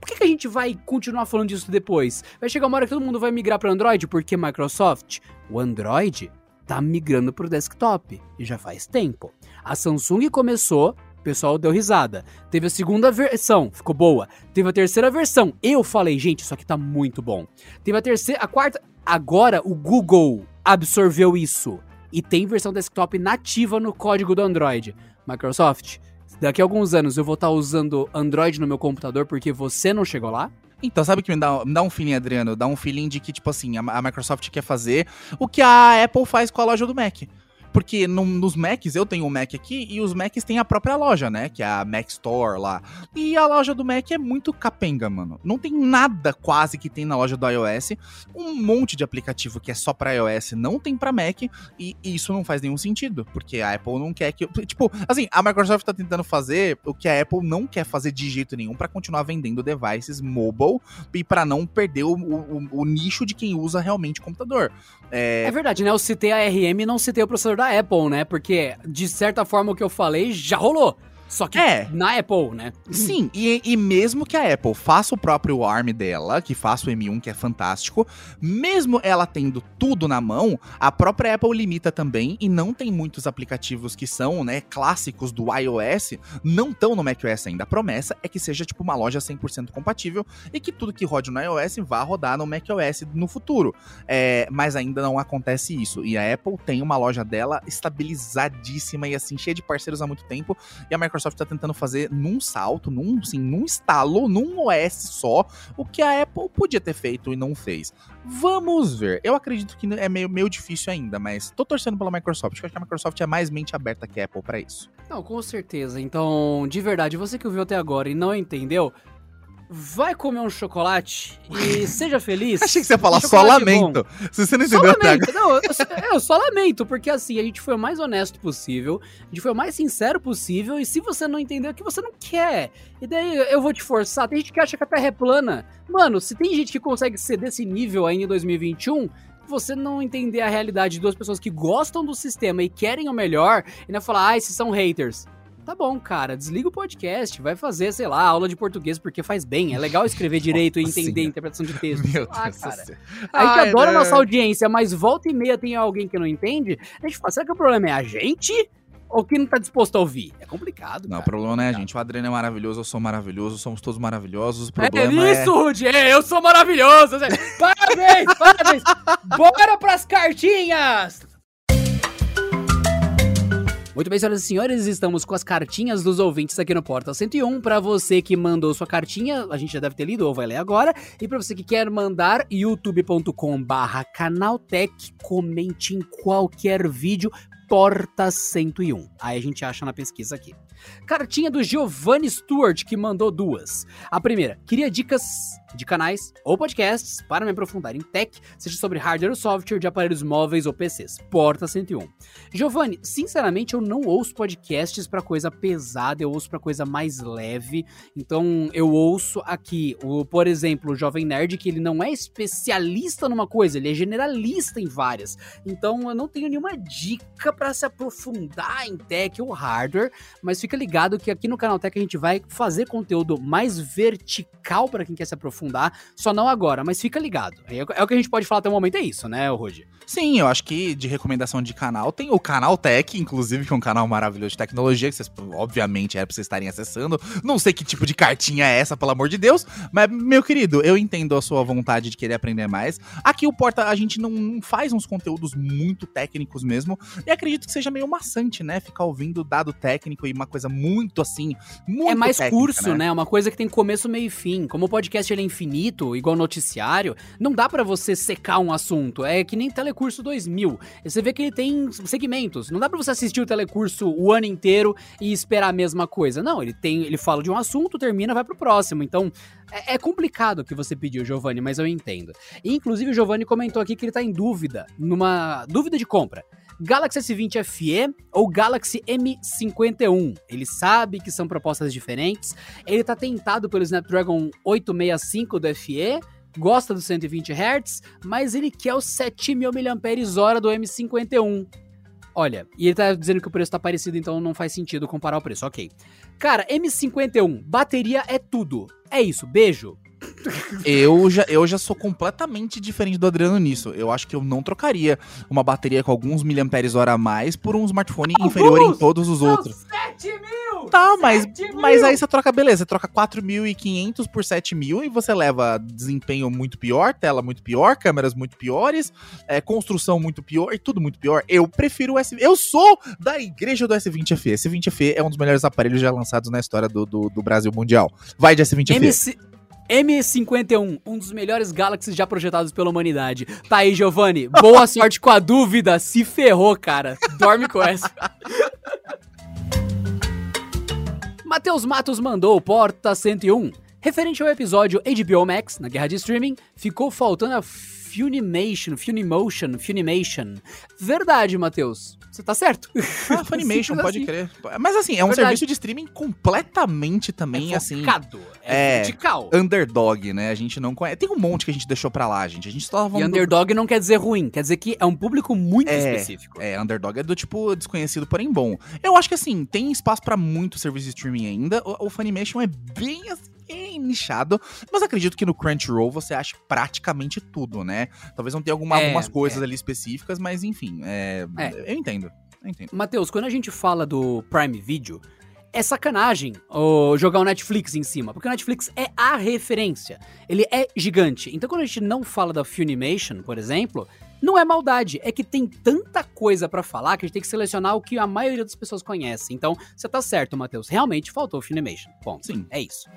por que, que, a gente vai continuar falando disso depois? Vai chegar uma hora que todo mundo vai migrar para Android, porque Microsoft, o Android tá migrando para o desktop, e já faz tempo. A Samsung começou o pessoal deu risada. Teve a segunda versão, ficou boa. Teve a terceira versão. Eu falei, gente, isso aqui tá muito bom. Teve a terceira, a quarta, Agora o Google absorveu isso e tem versão desktop nativa no código do Android. Microsoft, daqui a alguns anos eu vou estar tá usando Android no meu computador porque você não chegou lá? Então, sabe o que me dá, me dá um feeling, Adriano? Dá um feeling de que, tipo assim, a, a Microsoft quer fazer o que a Apple faz com a loja do Mac. Porque no, nos Macs, eu tenho um Mac aqui e os Macs têm a própria loja, né? Que é a Mac Store lá. E a loja do Mac é muito capenga, mano. Não tem nada quase que tem na loja do iOS. Um monte de aplicativo que é só para iOS não tem para Mac. E isso não faz nenhum sentido. Porque a Apple não quer que. Tipo, assim, a Microsoft tá tentando fazer o que a Apple não quer fazer de jeito nenhum para continuar vendendo devices mobile e para não perder o, o, o, nicho de quem usa realmente computador. É... é verdade, né? Eu citei a RM e não citei o processador da da Apple, né? Porque, de certa forma, o que eu falei já rolou. Só que é. na Apple, né? Sim, e, e mesmo que a Apple faça o próprio ARM dela, que faça o M1, que é fantástico, mesmo ela tendo tudo na mão, a própria Apple limita também e não tem muitos aplicativos que são, né, clássicos do iOS, não estão no macOS ainda. A promessa é que seja tipo uma loja 100% compatível e que tudo que rode no iOS vá rodar no macOS no futuro. É, mas ainda não acontece isso. E a Apple tem uma loja dela estabilizadíssima e assim, cheia de parceiros há muito tempo, e a Microsoft Microsoft está tentando fazer num salto, num, assim, num estalo, num OS só, o que a Apple podia ter feito e não fez. Vamos ver. Eu acredito que é meio, meio difícil ainda, mas tô torcendo pela Microsoft. Acho que a Microsoft é mais mente aberta que a Apple para isso. Não, com certeza. Então, de verdade, você que ouviu até agora e não entendeu, vai comer um chocolate e seja feliz. Achei que você ia falar só lamento. Bom. Se você não entendeu só lamento. Não, eu, eu, só lamento, porque assim, a gente foi o mais honesto possível, a gente foi o mais sincero possível, e se você não entendeu, é que você não quer. E daí eu vou te forçar. Tem gente que acha que a Terra é plana. Mano, se tem gente que consegue ser desse nível ainda em 2021, você não entender a realidade de duas pessoas que gostam do sistema e querem o melhor, e não falar, ah, esses são haters. Tá bom, cara, desliga o podcast, vai fazer, sei lá, aula de português porque faz bem. É legal escrever direito e entender a interpretação de texto. Meu ah, Deus cara. A gente Ai, adora a nossa audiência, mas volta e meia tem alguém que não entende. A gente fala, será que o problema é a gente? Ou que não tá disposto a ouvir? É complicado. Não, cara. o problema não é a gente. O Adriano é maravilhoso, eu sou maravilhoso, somos todos maravilhosos. O é problema é isso, é... Rudy! Eu sou maravilhoso! Parabéns, parabéns! Bora pras cartinhas! Muito bem, senhoras e senhores, estamos com as cartinhas dos ouvintes aqui no Porta 101. Para você que mandou sua cartinha, a gente já deve ter lido ou vai ler agora. E para você que quer mandar, youtube.com/canaltech, comente em qualquer vídeo Porta 101. Aí a gente acha na pesquisa aqui. Cartinha do Giovanni Stewart, que mandou duas. A primeira, queria dicas de canais ou podcasts para me aprofundar em tech, seja sobre hardware ou software de aparelhos móveis ou PCs. Porta 101. Giovanni, sinceramente eu não ouço podcasts para coisa pesada, eu ouço para coisa mais leve. Então eu ouço aqui, o, por exemplo, o Jovem Nerd, que ele não é especialista numa coisa, ele é generalista em várias. Então eu não tenho nenhuma dica para se aprofundar em tech ou hardware, mas fica ligado que aqui no Canal Tech a gente vai fazer conteúdo mais vertical para quem quer se aprofundar aprofundar, só não agora, mas fica ligado. É, é, o que a gente pode falar até o momento, é isso, né, Rudy? Sim, eu acho que de recomendação de canal tem o Canal Tech, inclusive, que é um canal maravilhoso de tecnologia, que vocês, obviamente, é pra vocês estarem acessando. Não sei que tipo de cartinha é essa, pelo amor de Deus, mas, meu querido, eu entendo a sua vontade de querer aprender mais. Aqui o Porta, a gente não faz uns conteúdos muito técnicos mesmo, e acredito que seja meio maçante, né, ficar ouvindo dado técnico e uma coisa muito assim, muito É mais técnica, curso, né? Uma coisa que tem começo, meio e fim. Como o podcast ele é infinito, igual noticiário, não dá pra você secar um assunto. É que nem Telecurso 2000. Você vê que ele tem segmentos. Não dá pra você assistir o Telecurso o ano inteiro e esperar a mesma coisa. Não, ele tem, ele fala de um assunto, termina, vai pro próximo. Então, é, é complicado o que você pediu, Giovanni, mas eu entendo. E, inclusive, o Giovanni comentou aqui que ele tá em dúvida, numa dúvida de compra. Galaxy S20 FE ou Galaxy M51. Ele sabe que são propostas diferentes. Ele tá tentado pelo Snapdragon 865 do FE, gosta dos 120 Hz, mas ele quer os 7000 mAh do M51. Olha, e ele tá dizendo que o preço tá parecido, então não faz sentido comparar o preço, ok. Cara, M51, bateria é tudo. É isso, beijo. Eu já, eu já sou completamente diferente do Adriano nisso. Eu acho que eu não trocaria uma bateria com alguns miliamperes hora a mais por um smartphone Alguns? inferior em todos os outros. 7 mil! Tá, mas, 7 mil! mas aí você troca, beleza, você troca 4.500 por 7.000 e você leva desempenho muito pior, tela muito pior, câmeras muito piores, é, construção muito pior e tudo muito pior. Eu prefiro o S... Eu sou da igreja do S20 FE. S20 FE é um dos melhores aparelhos já lançados na história do, do, do Brasil mundial. Vai de S20 FE. MC... M51, um dos melhores Galaxies já projetados pela humanidade. Tá aí, Giovanni. Boa sorte com a dúvida. Se ferrou, cara. Dorme com essa. Matheus Matos mandou Porta 101. Referente ao episódio HBO Max, na guerra de streaming, ficou faltando a Funimation, Funimotion, Funimation. Verdade, Matheus. Você tá certo. Ah, Funimation, pode assim. crer. Mas assim, é um Verdade. serviço de streaming completamente também, é assim, focado, é, é, vertical. underdog, né? A gente não conhece. Tem um monte que a gente deixou pra lá, gente. A gente só tava E falando underdog não quer dizer ruim, quer dizer que é um público muito É, específico. É, underdog é do tipo desconhecido, porém bom. Eu acho que assim, tem espaço pra muito serviço de streaming ainda. O, o Funimation é bem assim, bem nichado, mas acredito que no Crunchyroll você acha praticamente tudo, né? Talvez não tenha alguma- É, algumas coisas é. ali específicas, mas enfim, é, É. eu entendo. Eu entendo. Matheus, quando a gente fala do Prime Video, é sacanagem ô, jogar o Netflix em cima, porque o Netflix é a referência. Ele é gigante. Então, quando a gente não fala da Funimation, por exemplo, não é maldade, é que tem tanta coisa pra falar que a gente tem que selecionar o que a maioria das pessoas conhece. Então, você tá certo, Matheus. Realmente faltou Funimation. Ponto. Sim. É isso.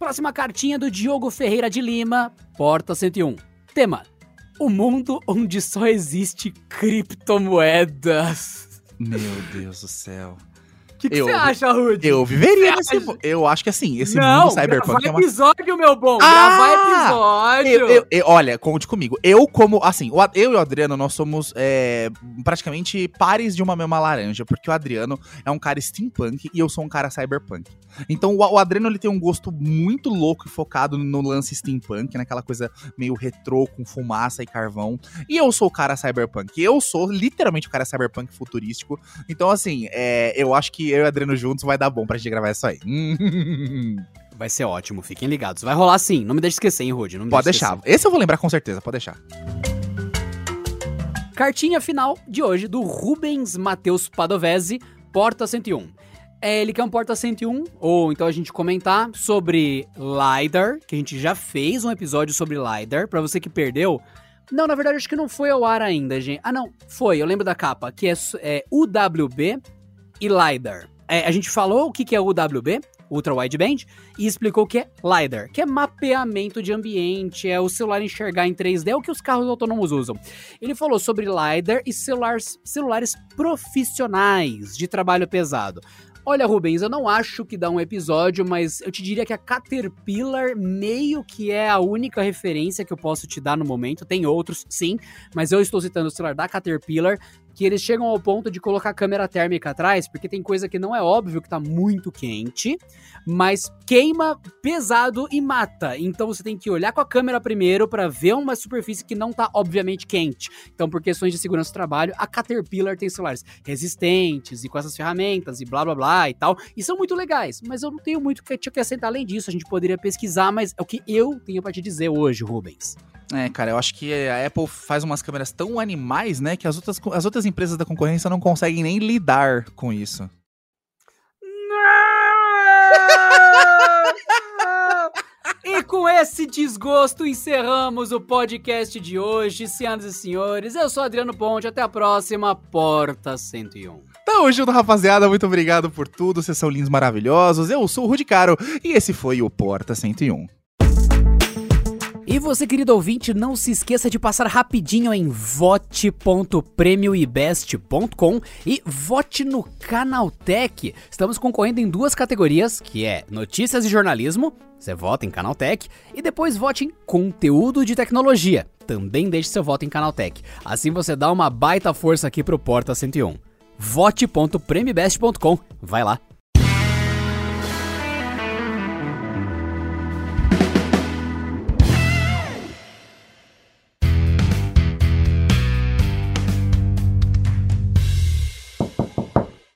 Próxima cartinha do Diogo Ferreira de Lima, Porta 101. Tema: O mundo onde só existe criptomoedas. Meu Deus do céu. O que que Eu- você acha, Rudy? Eu viveria nesse. acha? Eu acho que assim, esse não, mundo cyberpunk gravar é uma episódio, meu bom. Ah! gravar episódio. Eu, eu- eu- olha, conte comigo. Eu, como. Assim, eu e o Adriano, nós somos é, praticamente pares de uma mesma laranja, porque o Adriano é um cara steampunk e eu sou um cara cyberpunk. Então, o, o Adriano ele tem um gosto muito louco e focado no lance steampunk, naquela coisa meio retrô, com fumaça e carvão. E eu sou o cara cyberpunk. Eu sou literalmente o cara cyberpunk futurístico. Então, assim, é, eu acho que eu e o Adriano juntos vai dar bom pra gente gravar isso aí. Vai ser ótimo, fiquem ligados. Vai rolar sim. Não me deixe esquecer, hein, me pode deixe deixar. Esse eu vou lembrar com certeza, pode deixar. Cartinha final de hoje do Rubens Matheus Padovese, Porta 101. É, ele quer um Porta 101, ou então a gente comentar sobre LiDAR, que a gente já fez um episódio sobre LiDAR, pra você que perdeu. Não, na verdade acho que não foi ao ar ainda, gente. Ah, não, foi, eu lembro da capa, que é, é UWB e LiDAR. É, a gente falou o que, que é UWB, Ultra Wideband, e explicou o que é LiDAR, que é mapeamento de ambiente, é o celular enxergar em 3D, é o que os carros autônomos usam. Ele falou sobre LiDAR e celulares, celulares profissionais de trabalho pesado. Olha, Rubens, eu não acho que dá um episódio, mas eu te diria que a Caterpillar meio que é a única referência que eu posso te dar no momento. Tem outros, sim, mas eu estou citando o celular da Caterpillar, que eles chegam ao ponto de colocar câmera térmica atrás, porque tem coisa que não é óbvio que tá muito quente, mas queima pesado e mata. Então você tem que olhar com a câmera primeiro para ver uma superfície que não tá obviamente quente. Então, por questões de segurança do trabalho, a Caterpillar tem celulares resistentes e com essas ferramentas e blá blá blá e tal. E são muito legais, mas eu não tenho muito que te acrescentar além disso. A gente poderia pesquisar, mas é o que eu tenho pra te dizer hoje, Rubens. É, cara, eu acho que a Apple faz umas câmeras tão animais, né, que as outras, as outras empresas da concorrência não conseguem nem lidar com isso. E com esse desgosto encerramos o podcast de hoje, senhoras e senhores. Eu sou Adriano Ponte, até a próxima Porta 101. Tamo junto, rapaziada. Muito obrigado por tudo. Vocês são lindos maravilhosos. Eu sou o Rudy Caro e esse foi o Porta 101. E você, querido ouvinte, não se esqueça de passar rapidinho em vote.premioibest.com e vote no Canaltech. Estamos concorrendo em duas categorias, que é notícias e jornalismo, você vota em Canaltech, e depois vote em conteúdo de tecnologia. Também deixe seu voto em Canaltech. Assim você dá uma baita força aqui pro Porta 101. vote.premiobest.com. Vai lá.